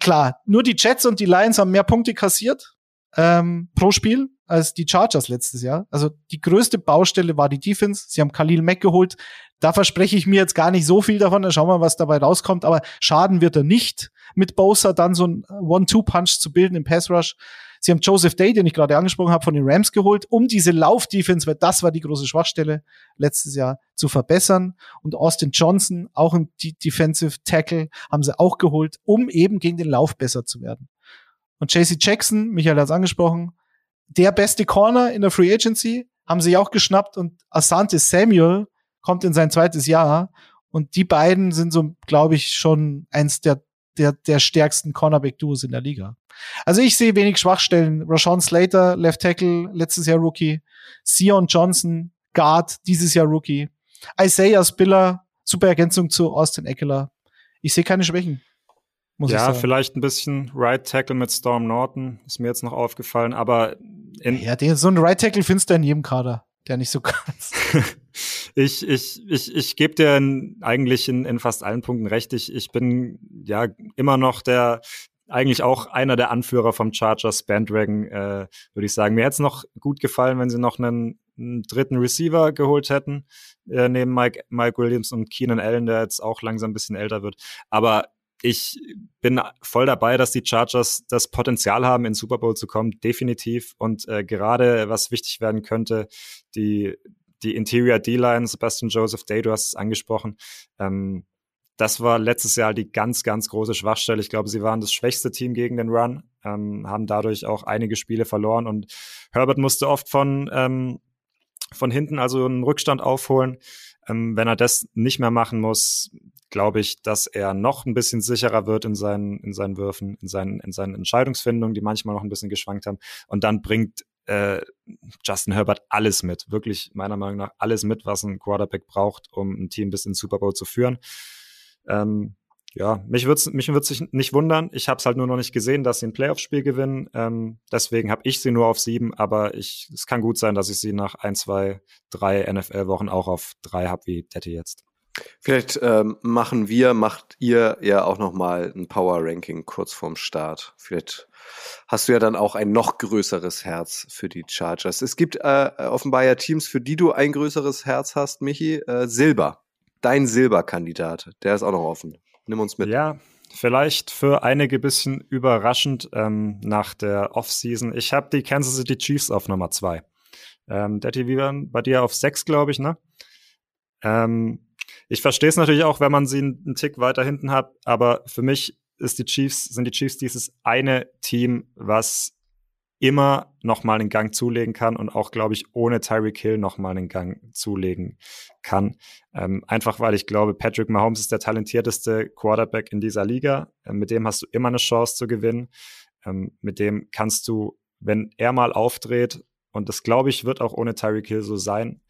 klar, nur die Jets und die Lions haben mehr Punkte kassiert ähm, pro Spiel als die Chargers letztes Jahr. Also die größte Baustelle war die Defense. Sie haben Khalil Mack geholt. Da verspreche ich mir jetzt gar nicht so viel davon. Dann schauen wir mal, was dabei rauskommt. Aber schaden wird er nicht, mit Bosa dann so ein One-Two-Punch zu bilden im Pass Rush. Sie haben Joseph Day, den ich gerade angesprochen habe, von den Rams geholt, um diese Lauf-Defense, weil das war die große Schwachstelle letztes Jahr, zu verbessern. Und Austin Johnson, auch ein Defensive Tackle, haben sie auch geholt, um eben gegen den Lauf besser zu werden. Und JC Jackson, Michael hat es angesprochen, der beste Corner in der Free Agency, haben sie auch geschnappt und Asante Samuel kommt in sein zweites Jahr und die beiden sind so, glaube ich, schon eins der der, der stärksten Cornerback-Duos in der Liga. Also ich sehe wenig Schwachstellen. Rashawn Slater, Left Tackle, letztes Jahr Rookie. Sion Johnson, Guard, dieses Jahr Rookie. Isaiah Spiller, super Ergänzung zu Austin Eckler. Ich sehe keine Schwächen. ja, vielleicht ein bisschen Right Tackle mit Storm Norton, ist mir jetzt noch aufgefallen, aber ja, der, so ein Right Tackle findest du in jedem Kader der nicht so ganz. ich ich, ich, ich gebe dir in, eigentlich in, in fast allen Punkten recht. Ich, ich bin ja immer noch der, eigentlich auch einer der Anführer vom Chargers Bandwagon, äh, würde ich sagen. Mir hätte es noch gut gefallen, wenn sie noch einen, einen dritten Receiver geholt hätten, äh, neben Mike, Mike Williams und Keenan Allen, der jetzt auch langsam ein bisschen älter wird. Aber ich bin voll dabei, dass die Chargers das Potenzial haben, in Super Bowl zu kommen, definitiv. Und äh, gerade was wichtig werden könnte, die, die Interior D-Line, Sebastian Joseph Day, du hast es angesprochen. Ähm, das war letztes Jahr die ganz, ganz große Schwachstelle. Ich glaube, sie waren das schwächste Team gegen den Run, ähm, haben dadurch auch einige Spiele verloren und Herbert musste oft von, ähm, von hinten also einen Rückstand aufholen. Ähm, wenn er das nicht mehr machen muss, glaube ich, dass er noch ein bisschen sicherer wird in seinen, in seinen Würfen, in seinen, in seinen Entscheidungsfindungen, die manchmal noch ein bisschen geschwankt haben. Und dann bringt äh, Justin Herbert alles mit, wirklich meiner Meinung nach alles mit, was ein Quarterback braucht, um ein Team bis in Super Bowl zu führen. Ähm, ja, mich wird's mich wird's nicht wundern. Ich habe es halt nur noch nicht gesehen, dass sie ein Playoff-Spiel gewinnen. Ähm, deswegen habe ich sie nur auf sieben, aber ich, es kann gut sein, dass ich sie nach ein, zwei, drei NFL-Wochen auch auf drei habe, wie Detti jetzt. Vielleicht ähm, machen wir, macht ihr ja auch noch mal ein Power Ranking kurz vorm Start. Vielleicht hast du ja dann auch ein noch größeres Herz für die Chargers. Es gibt äh, offenbar ja Teams, für die du ein größeres Herz hast, Michi. Äh, Silber, dein Silberkandidat, der ist auch noch offen. Nimm uns mit. Ja, vielleicht für einige bisschen überraschend ähm, nach der Offseason. Ich habe die Kansas City Chiefs auf Nummer zwei. Ähm, Detti, wie waren bei dir auf sechs, glaube ich, ne? Ähm, ich verstehe es natürlich auch, wenn man sie einen Tick weiter hinten hat, aber für mich ist die Chiefs, sind die Chiefs dieses eine Team, was immer noch mal einen Gang zulegen kann und auch, glaube ich, ohne Tyreek Hill noch mal einen Gang zulegen kann. Ähm, einfach weil ich glaube, Patrick Mahomes ist der talentierteste Quarterback in dieser Liga. Ähm, mit dem hast du immer eine Chance zu gewinnen. Ähm, mit dem kannst du, wenn er mal aufdreht, und das glaube ich, wird auch ohne Tyreek Hill so sein,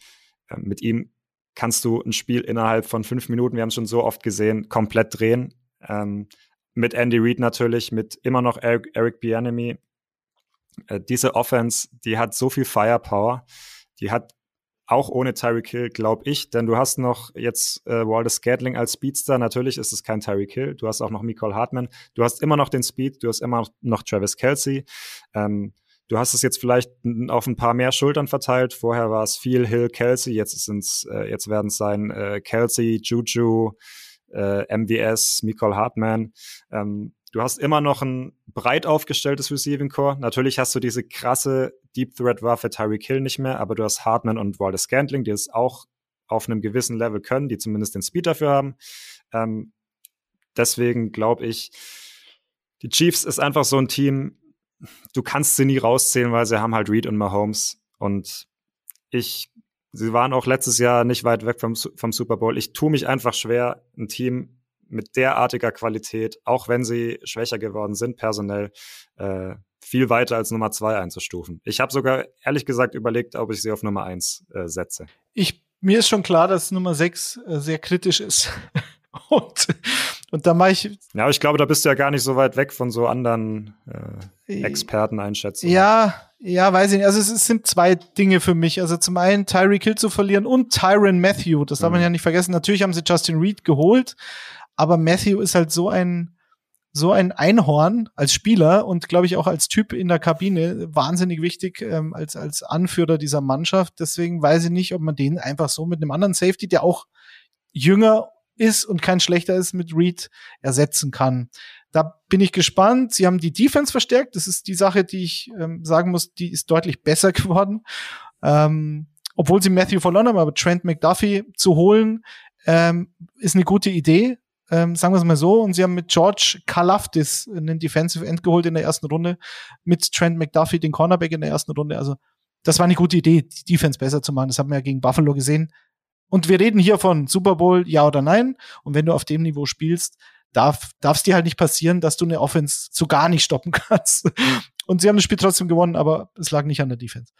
ähm, mit ihm kannst du ein Spiel innerhalb von fünf Minuten, wir haben es schon so oft gesehen, komplett drehen. Ähm, mit Andy Reid natürlich, mit immer noch Eric, Eric Bianemi. Äh, diese Offense, die hat so viel Firepower, die hat auch ohne Tyreek Hill, glaube ich, denn du hast noch jetzt äh, Walter Scatling als Speedster. Natürlich ist es kein Tyreek Hill. Du hast auch noch Nicole Hartman. Du hast immer noch den Speed. Du hast immer noch Travis Kelsey. Ähm, Du hast es jetzt vielleicht auf ein paar mehr Schultern verteilt. Vorher war es viel Hill, Kelsey. Jetzt äh, jetzt werden es sein äh, Kelsey, Juju, äh, MVS, Nicole Hartman. Ähm, du hast immer noch ein breit aufgestelltes Receiving Core. Natürlich hast du diese krasse Deep Threat Waffe Tyreek Hill nicht mehr, aber du hast Hartman und Walter Scantling, die es auch auf einem gewissen Level können, die zumindest den Speed dafür haben. Ähm, deswegen glaube ich, die Chiefs ist einfach so ein Team, du kannst sie nie rauszählen, weil sie haben halt Reed und Mahomes. Und ich Sie waren auch letztes Jahr nicht weit weg vom, vom Super Bowl. Ich tue mich einfach schwer, ein Team mit derartiger Qualität, auch wenn sie schwächer geworden sind personell, äh, viel weiter als Nummer zwei einzustufen. Ich habe sogar ehrlich gesagt überlegt, ob ich sie auf Nummer eins äh, setze. Ich, mir ist schon klar, dass Nummer sechs äh, sehr kritisch ist. und, und da mache ich. Ja, aber ich glaube, da bist du ja gar nicht so weit weg von so anderen äh, Experteneinschätzungen. Ja, ja, weiß ich nicht. Also es, es, sind zwei Dinge für mich. Also zum einen Tyreek Hill zu verlieren und Tyron Matthew. Das darf mhm. man ja nicht vergessen. Natürlich haben sie Justin Reed geholt, aber Matthew ist halt so ein so ein Einhorn als Spieler und glaube ich auch als Typ in der Kabine wahnsinnig wichtig ähm, als als Anführer dieser Mannschaft. Deswegen weiß ich nicht, ob man den einfach so mit einem anderen Safety, der auch jünger ist und kein schlechter ist, mit Reed ersetzen kann. Da bin ich gespannt. Sie haben die Defense verstärkt. Das ist die Sache, die ich ähm, sagen muss, die ist deutlich besser geworden. Ähm, obwohl sie Matthew verloren haben, aber Trent McDuffie zu holen, ähm, ist eine gute Idee ähm, sagen wir es mal so. Und sie haben mit George Kalafdis einen Defensive End geholt in der ersten Runde, mit Trent McDuffie den Cornerback in der ersten Runde. Also das war eine gute Idee, die Defense besser zu machen. Das haben wir ja gegen Buffalo gesehen. Und wir reden hier von Super Bowl, ja oder nein. Und wenn du auf dem Niveau spielst, darf es dir halt nicht passieren, dass du eine Offense so gar nicht stoppen kannst. Und sie haben das Spiel trotzdem gewonnen, aber es lag nicht an der Defense.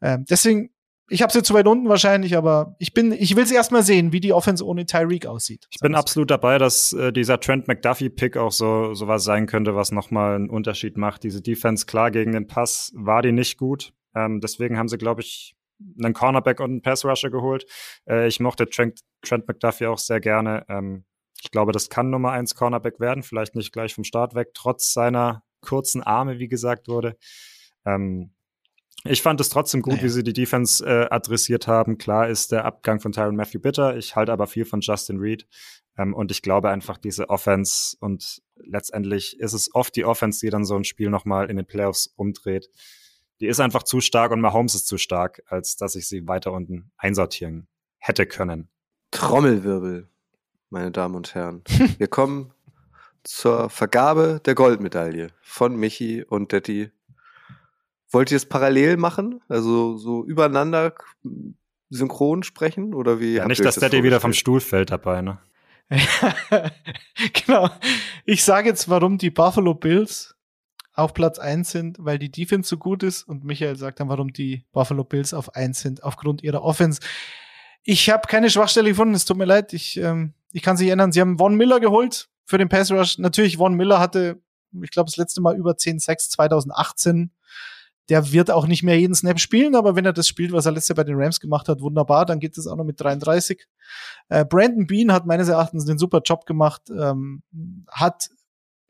Ähm, deswegen ich habe sie zu weit unten wahrscheinlich, aber ich bin, ich will es erstmal sehen, wie die Offense ohne Tyreek aussieht. Ich bin absolut dabei, dass äh, dieser Trent McDuffie-Pick auch so sowas sein könnte, was nochmal einen Unterschied macht. Diese Defense, klar, gegen den Pass war die nicht gut. Ähm, deswegen haben sie, glaube ich, einen Cornerback und einen Pass-Rusher geholt. Äh, ich mochte Trent, Trent McDuffie auch sehr gerne. Ähm, ich glaube, das kann Nummer eins Cornerback werden, vielleicht nicht gleich vom Start weg, trotz seiner kurzen Arme, wie gesagt wurde. Ähm, ich fand es trotzdem gut, naja. wie sie die Defense äh, adressiert haben. Klar ist der Abgang von Tyron Matthew bitter. Ich halte aber viel von Justin Reed. Ähm, und ich glaube einfach, diese Offense und letztendlich ist es oft die Offense, die dann so ein Spiel nochmal in den Playoffs umdreht. Die ist einfach zu stark und Mahomes ist zu stark, als dass ich sie weiter unten einsortieren hätte können. Trommelwirbel, meine Damen und Herren. Wir kommen zur Vergabe der Goldmedaille von Michi und Detti Wollt ihr es parallel machen? Also so übereinander synchron sprechen? Oder wie? Ja, nicht, dass das der wieder vom Stuhl fällt dabei, ne? genau. Ich sage jetzt, warum die Buffalo Bills auf Platz eins sind, weil die Defense so gut ist und Michael sagt dann, warum die Buffalo Bills auf eins sind, aufgrund ihrer Offense. Ich habe keine Schwachstelle gefunden, es tut mir leid, ich, ähm, ich kann sich erinnern, sie haben Von Miller geholt für den Pass Rush. Natürlich, Von Miller hatte, ich glaube, das letzte Mal über 10-6 2018 der wird auch nicht mehr jeden Snap spielen, aber wenn er das spielt, was er letztes Jahr bei den Rams gemacht hat, wunderbar, dann geht es auch noch mit 33. Äh, Brandon Bean hat meines Erachtens einen super Job gemacht, ähm, hat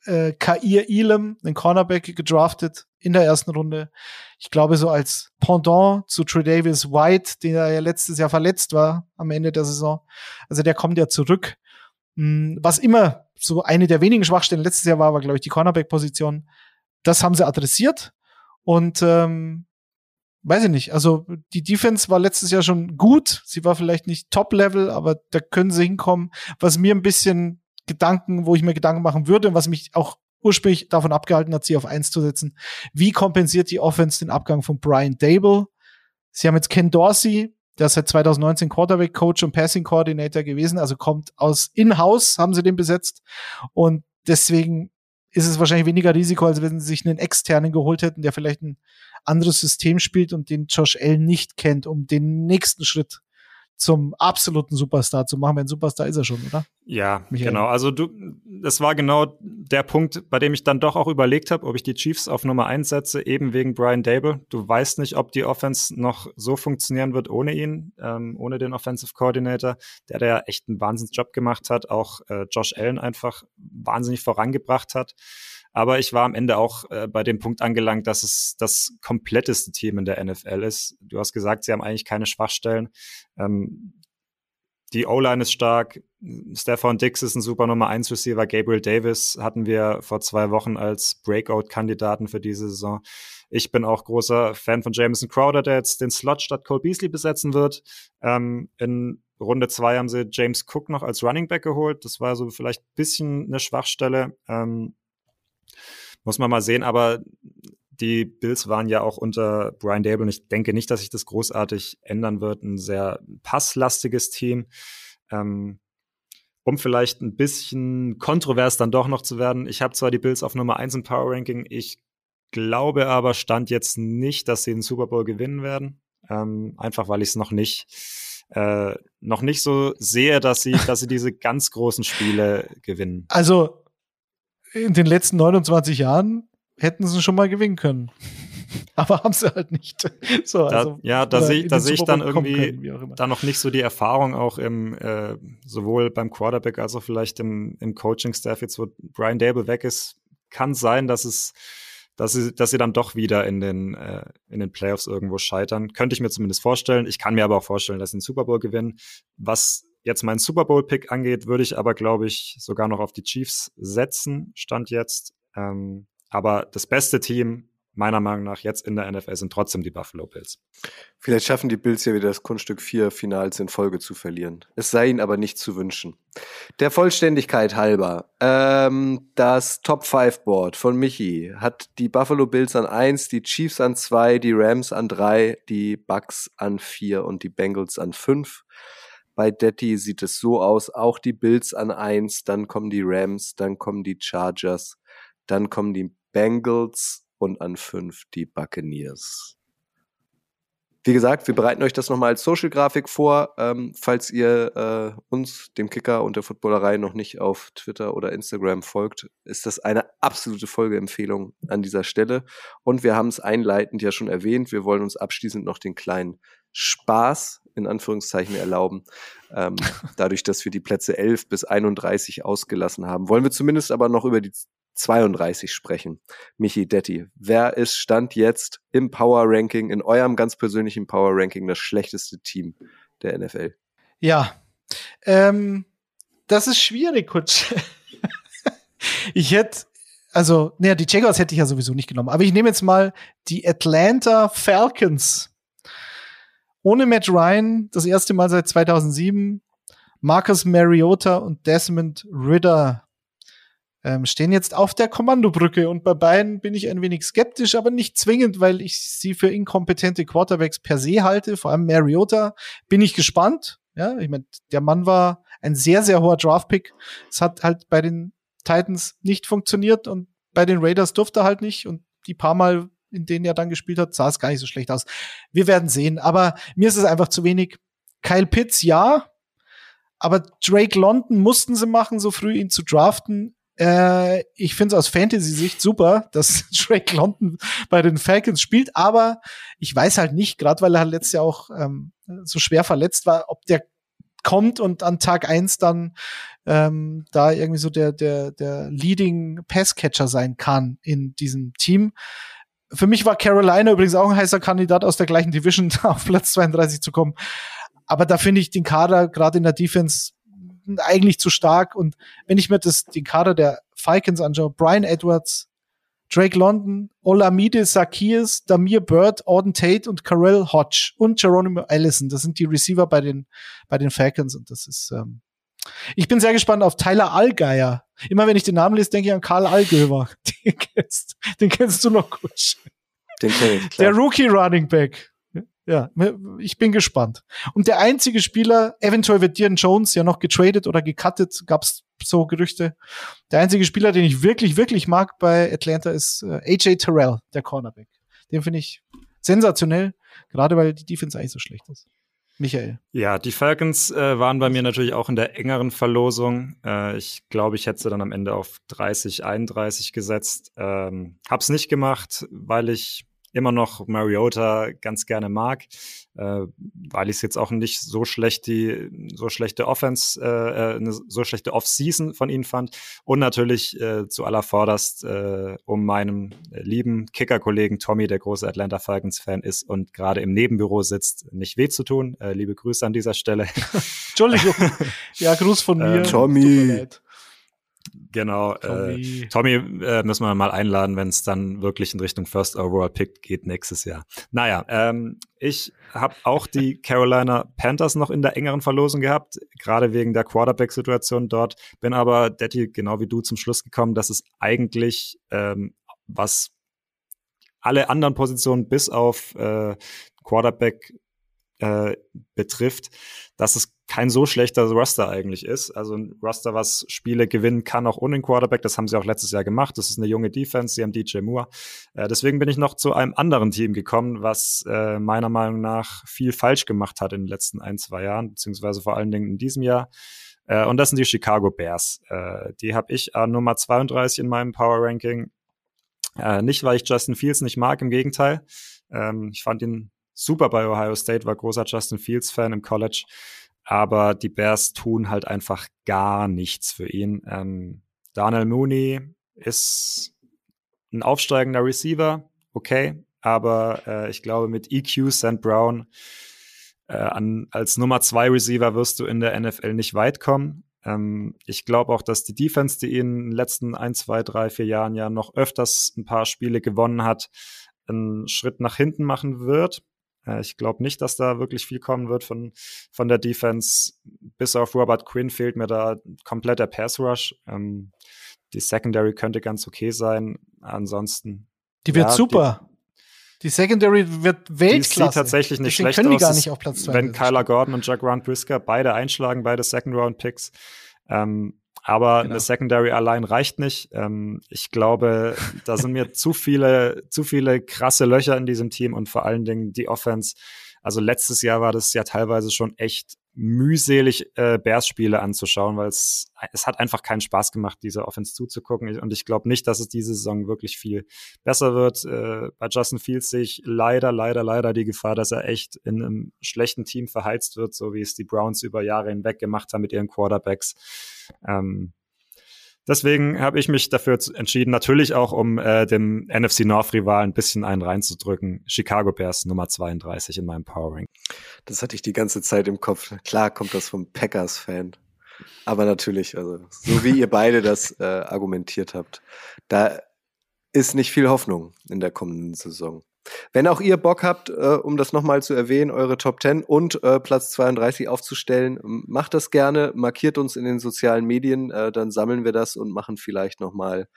äh, Kair Elam, den Cornerback, gedraftet in der ersten Runde. Ich glaube, so als Pendant zu Tredavious White, der ja letztes Jahr verletzt war am Ende der Saison. Also der kommt ja zurück. Hm, was immer so eine der wenigen Schwachstellen letztes Jahr war, war, glaube ich, die Cornerback-Position. Das haben sie adressiert. Und ähm, weiß ich nicht, also die Defense war letztes Jahr schon gut. Sie war vielleicht nicht Top-Level, aber da können sie hinkommen. Was mir ein bisschen Gedanken, wo ich mir Gedanken machen würde und was mich auch ursprünglich davon abgehalten hat, sie auf eins zu setzen. Wie kompensiert die Offense den Abgang von Brian Dable? Sie haben jetzt Ken Dorsey, der ist seit 2019 Quarterback Coach und Passing Coordinator gewesen, also kommt aus In-House, haben sie den besetzt. Und deswegen ist es wahrscheinlich weniger Risiko, als wenn sie sich einen externen geholt hätten, der vielleicht ein anderes System spielt und den Josh Allen nicht kennt, um den nächsten Schritt zum absoluten Superstar zu machen. Wenn Superstar ist er schon, oder? Ja, Michael. genau. Also du, das war genau der Punkt, bei dem ich dann doch auch überlegt habe, ob ich die Chiefs auf Nummer eins setze, eben wegen Brian Dable. Du weißt nicht, ob die Offense noch so funktionieren wird ohne ihn, ähm, ohne den Offensive Coordinator, der da ja echt einen Wahnsinnsjob gemacht hat, auch äh, Josh Allen einfach wahnsinnig vorangebracht hat. Aber ich war am Ende auch äh, bei dem Punkt angelangt, dass es das kompletteste Team in der NFL ist. Du hast gesagt, sie haben eigentlich keine Schwachstellen. Ähm, die O-Line ist stark. Stefan Dix ist ein super Nummer 1 Receiver. Gabriel Davis hatten wir vor zwei Wochen als Breakout-Kandidaten für diese Saison. Ich bin auch großer Fan von Jameson Crowder, der jetzt den Slot statt Cole Beasley besetzen wird. Ähm, in Runde zwei haben sie James Cook noch als Running Back geholt. Das war so vielleicht ein bisschen eine Schwachstelle. Ähm, muss man mal sehen, aber die Bills waren ja auch unter Brian Dable und ich denke nicht, dass sich das großartig ändern wird. Ein sehr passlastiges Team. Ähm, um vielleicht ein bisschen kontrovers dann doch noch zu werden. Ich habe zwar die Bills auf Nummer 1 im Power Ranking, ich glaube aber, stand jetzt nicht, dass sie den Super Bowl gewinnen werden. Ähm, einfach weil ich es noch nicht äh, noch nicht so sehe, dass sie, dass sie diese ganz großen Spiele gewinnen. Also in den letzten 29 Jahren hätten sie schon mal gewinnen können. Aber haben sie halt nicht. So, da, also, ja, da sehe da seh ich dann irgendwie können, da noch nicht so die Erfahrung auch im äh, sowohl beim Quarterback als auch vielleicht im, im Coaching-Staff, jetzt wo Brian Dable weg ist, kann sein, dass es dass sie, dass sie dann doch wieder in den, äh, in den Playoffs irgendwo scheitern. Könnte ich mir zumindest vorstellen. Ich kann mir aber auch vorstellen, dass sie den Super Bowl gewinnen. Was jetzt meinen Super Bowl-Pick angeht, würde ich aber, glaube ich, sogar noch auf die Chiefs setzen, stand jetzt. Ähm, aber das beste Team meiner Meinung nach jetzt in der NFL sind trotzdem die Buffalo Bills. Vielleicht schaffen die Bills ja wieder das Kunststück vier Finals in Folge zu verlieren. Es sei ihnen aber nicht zu wünschen. Der Vollständigkeit halber, ähm, das Top 5 Board von Michi hat die Buffalo Bills an eins, die Chiefs an zwei, die Rams an drei, die Bucks an vier und die Bengals an fünf. Bei Detti sieht es so aus, auch die Bills an eins, dann kommen die Rams, dann kommen die Chargers, dann kommen die Bengals und an fünf die Buccaneers. Wie gesagt, wir bereiten euch das nochmal als Social-Grafik vor. Ähm, falls ihr äh, uns, dem Kicker und der Footballerei noch nicht auf Twitter oder Instagram folgt, ist das eine absolute Folgeempfehlung an dieser Stelle. Und wir haben es einleitend ja schon erwähnt. Wir wollen uns abschließend noch den kleinen Spaß in Anführungszeichen erlauben. Ähm, dadurch, dass wir die Plätze 11 bis 31 ausgelassen haben, wollen wir zumindest aber noch über die 32 sprechen. Michi Detti, wer ist Stand jetzt im Power Ranking, in eurem ganz persönlichen Power Ranking, das schlechteste Team der NFL? Ja, ähm, das ist schwierig, Kutsch. ich hätte, also, naja, die Jaguars hätte ich ja sowieso nicht genommen, aber ich nehme jetzt mal die Atlanta Falcons. Ohne Matt Ryan, das erste Mal seit 2007. Marcus Mariota und Desmond Ritter ähm, stehen jetzt auf der Kommandobrücke und bei beiden bin ich ein wenig skeptisch, aber nicht zwingend, weil ich sie für inkompetente Quarterbacks per se halte. Vor allem Mariota bin ich gespannt. Ja, ich meine, der Mann war ein sehr, sehr hoher Draftpick. Es hat halt bei den Titans nicht funktioniert und bei den Raiders durfte er halt nicht und die paar Mal, in denen er dann gespielt hat, sah es gar nicht so schlecht aus. Wir werden sehen, aber mir ist es einfach zu wenig. Kyle Pitts, ja, aber Drake London mussten sie machen, so früh ihn zu draften. Äh, ich finde es aus Fantasy-Sicht super, dass Drake London bei den Falcons spielt, aber ich weiß halt nicht, gerade weil er halt letztes Jahr auch ähm, so schwer verletzt war, ob der kommt und an Tag eins dann ähm, da irgendwie so der, der, der Leading Passcatcher sein kann in diesem Team. Für mich war Carolina übrigens auch ein heißer Kandidat aus der gleichen Division auf Platz 32 zu kommen. Aber da finde ich den Kader gerade in der Defense eigentlich zu stark. Und wenn ich mir das, den Kader der Falcons anschaue, Brian Edwards, Drake London, Olamide Sakirs, Damir Bird, Auden Tate und Carell Hodge und Geronimo Allison. Das sind die Receiver bei den, bei den Falcons. Und das ist, ähm, ich bin sehr gespannt auf Tyler Allgeier. Immer wenn ich den Namen lese, denke ich an Karl Allgöver. Den kennst, den kennst du noch gut. Den kenn ich, klar. Der Rookie Running Back. Ja, ich bin gespannt. Und der einzige Spieler, eventuell wird Dion Jones ja noch getradet oder gecuttet, gab's so Gerüchte. Der einzige Spieler, den ich wirklich, wirklich mag bei Atlanta, ist äh, AJ Terrell, der Cornerback. Den finde ich sensationell, gerade weil die Defense eigentlich so schlecht ist. Michael. Ja, die Falcons äh, waren bei mir natürlich auch in der engeren Verlosung. Äh, ich glaube, ich hätte sie dann am Ende auf 30, 31 gesetzt. Ähm, hab's nicht gemacht, weil ich immer noch Mariota ganz gerne mag, äh, weil ich es jetzt auch nicht so schlecht die so schlechte Offense, äh, äh eine so schlechte Off-Season von ihnen fand und natürlich äh, zu allervorderst, äh, um meinem lieben Kicker-Kollegen Tommy, der große Atlanta Falcons-Fan ist und gerade im Nebenbüro sitzt, nicht weh zu tun. Äh, liebe Grüße an dieser Stelle. Entschuldigung. Ja, Gruß von mir. Äh, Tommy. Genau. Tommy, äh, Tommy äh, müssen wir mal einladen, wenn es dann wirklich in Richtung First Overall Pick geht nächstes Jahr. Naja, ähm, ich habe auch die Carolina Panthers noch in der engeren Verlosung gehabt, gerade wegen der Quarterback-Situation dort. Bin aber, Detti, genau wie du zum Schluss gekommen, dass es eigentlich ähm, was alle anderen Positionen bis auf äh, Quarterback äh, betrifft, dass es kein so schlechter Roster eigentlich ist. Also ein Roster, was Spiele gewinnen kann, auch ohne Quarterback. Das haben sie auch letztes Jahr gemacht. Das ist eine junge Defense. Sie haben DJ Moore. Äh, deswegen bin ich noch zu einem anderen Team gekommen, was äh, meiner Meinung nach viel falsch gemacht hat in den letzten ein, zwei Jahren, beziehungsweise vor allen Dingen in diesem Jahr. Äh, und das sind die Chicago Bears. Äh, die habe ich an Nummer 32 in meinem Power Ranking. Äh, nicht, weil ich Justin Fields nicht mag, im Gegenteil. Ähm, ich fand ihn super bei Ohio State, war großer Justin Fields-Fan im College. Aber die Bears tun halt einfach gar nichts für ihn. Ähm, Daniel Mooney ist ein aufsteigender Receiver, okay. Aber äh, ich glaube, mit EQ St. Brown äh, an, als Nummer zwei Receiver wirst du in der NFL nicht weit kommen. Ähm, ich glaube auch, dass die Defense, die in den letzten ein, zwei, drei, vier Jahren ja noch öfters ein paar Spiele gewonnen hat, einen Schritt nach hinten machen wird. Äh, ich glaube nicht, dass da wirklich viel kommen wird von, von der Defense. Bis auf Robert Quinn fehlt mir da komplett der Pass Rush. Ähm, die Secondary könnte ganz okay sein. Ansonsten. Die wird ja, super. Die, die Secondary wird Weltklasse. Die sieht tatsächlich nicht Deswegen schlecht können die gar nicht auf Platz 2. Wenn Kyler Gordon und Jack Round Brisker beide einschlagen, beide Second Round Picks. Ähm, aber genau. eine Secondary allein reicht nicht. Ähm, ich glaube, da sind mir zu viele, zu viele krasse Löcher in diesem Team und vor allen Dingen die Offense. Also letztes Jahr war das ja teilweise schon echt mühselig, äh, Bears-Spiele anzuschauen, weil es, es hat einfach keinen Spaß gemacht, diese Offense zuzugucken. Und ich glaube nicht, dass es diese Saison wirklich viel besser wird. Äh, bei Justin Fields sehe ich leider, leider, leider die Gefahr, dass er echt in einem schlechten Team verheizt wird, so wie es die Browns über Jahre hinweg gemacht haben mit ihren Quarterbacks. Ähm, Deswegen habe ich mich dafür entschieden, natürlich auch um äh, dem NFC North-Rival ein bisschen einen reinzudrücken. Chicago Bears Nummer 32 in meinem Powering. Das hatte ich die ganze Zeit im Kopf. Klar kommt das vom Packers-Fan. Aber natürlich, also so wie ihr beide das äh, argumentiert habt, da ist nicht viel Hoffnung in der kommenden Saison. Wenn auch ihr Bock habt, äh, um das nochmal zu erwähnen, eure Top 10 und äh, Platz 32 aufzustellen, macht das gerne, markiert uns in den sozialen Medien, äh, dann sammeln wir das und machen vielleicht nochmal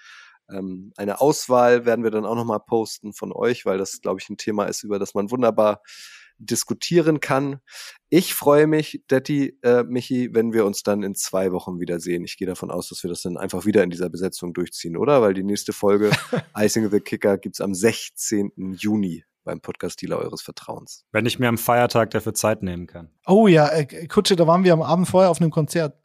ähm, eine Auswahl, werden wir dann auch nochmal posten von euch, weil das, glaube ich, ein Thema ist, über das man wunderbar diskutieren kann. Ich freue mich, Detti, äh, Michi, wenn wir uns dann in zwei Wochen wiedersehen. Ich gehe davon aus, dass wir das dann einfach wieder in dieser Besetzung durchziehen, oder? Weil die nächste Folge Icing the Kicker gibt's am 16. Juni beim Podcast-Dealer eures Vertrauens. Wenn ich mir am Feiertag dafür Zeit nehmen kann. Oh ja, äh, Kutsche, da waren wir am Abend vorher auf einem Konzert.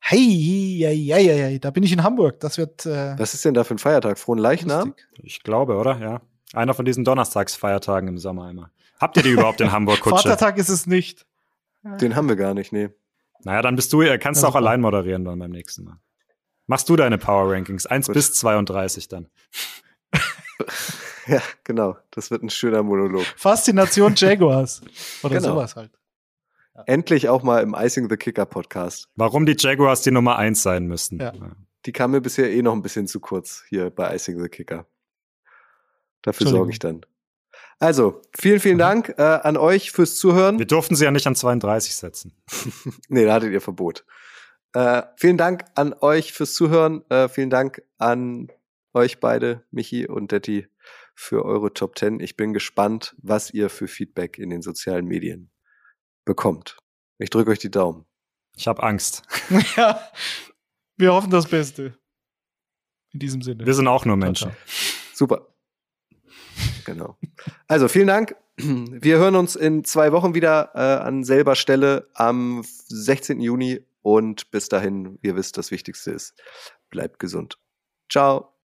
Hey, hey, hey, hey, da bin ich in Hamburg. Das wird. Äh, Was ist denn da für ein Feiertag? Frohen Leichnam? Ich glaube, oder? Ja. Einer von diesen Donnerstagsfeiertagen im Sommer immer. Habt ihr die überhaupt in Hamburg, Kutsche? Vatertag ist es nicht. Den haben wir gar nicht, nee. Naja, dann bist du, kannst du auch allein moderieren dann beim nächsten Mal. Machst du deine Power Rankings? 1 Gut. bis 32 dann. ja, genau. Das wird ein schöner Monolog. Faszination Jaguars. Oder genau. sowas halt. Ja. Endlich auch mal im Icing the Kicker Podcast. Warum die Jaguars die Nummer 1 sein müssten. Ja. Die kam mir bisher eh noch ein bisschen zu kurz hier bei Icing the Kicker. Dafür sorge ich dann. Also, vielen, vielen mhm. Dank äh, an euch fürs Zuhören. Wir durften sie ja nicht an 32 setzen. nee, da hattet ihr Verbot. Äh, vielen Dank an euch fürs Zuhören. Äh, vielen Dank an euch beide, Michi und Detti, für eure Top 10. Ich bin gespannt, was ihr für Feedback in den sozialen Medien bekommt. Ich drücke euch die Daumen. Ich habe Angst. ja, wir hoffen das Beste. In diesem Sinne. Wir sind auch nur Menschen. Super. Genau. Also vielen Dank. Wir hören uns in zwei Wochen wieder äh, an selber Stelle am 16. Juni und bis dahin, ihr wisst, das Wichtigste ist, bleibt gesund. Ciao.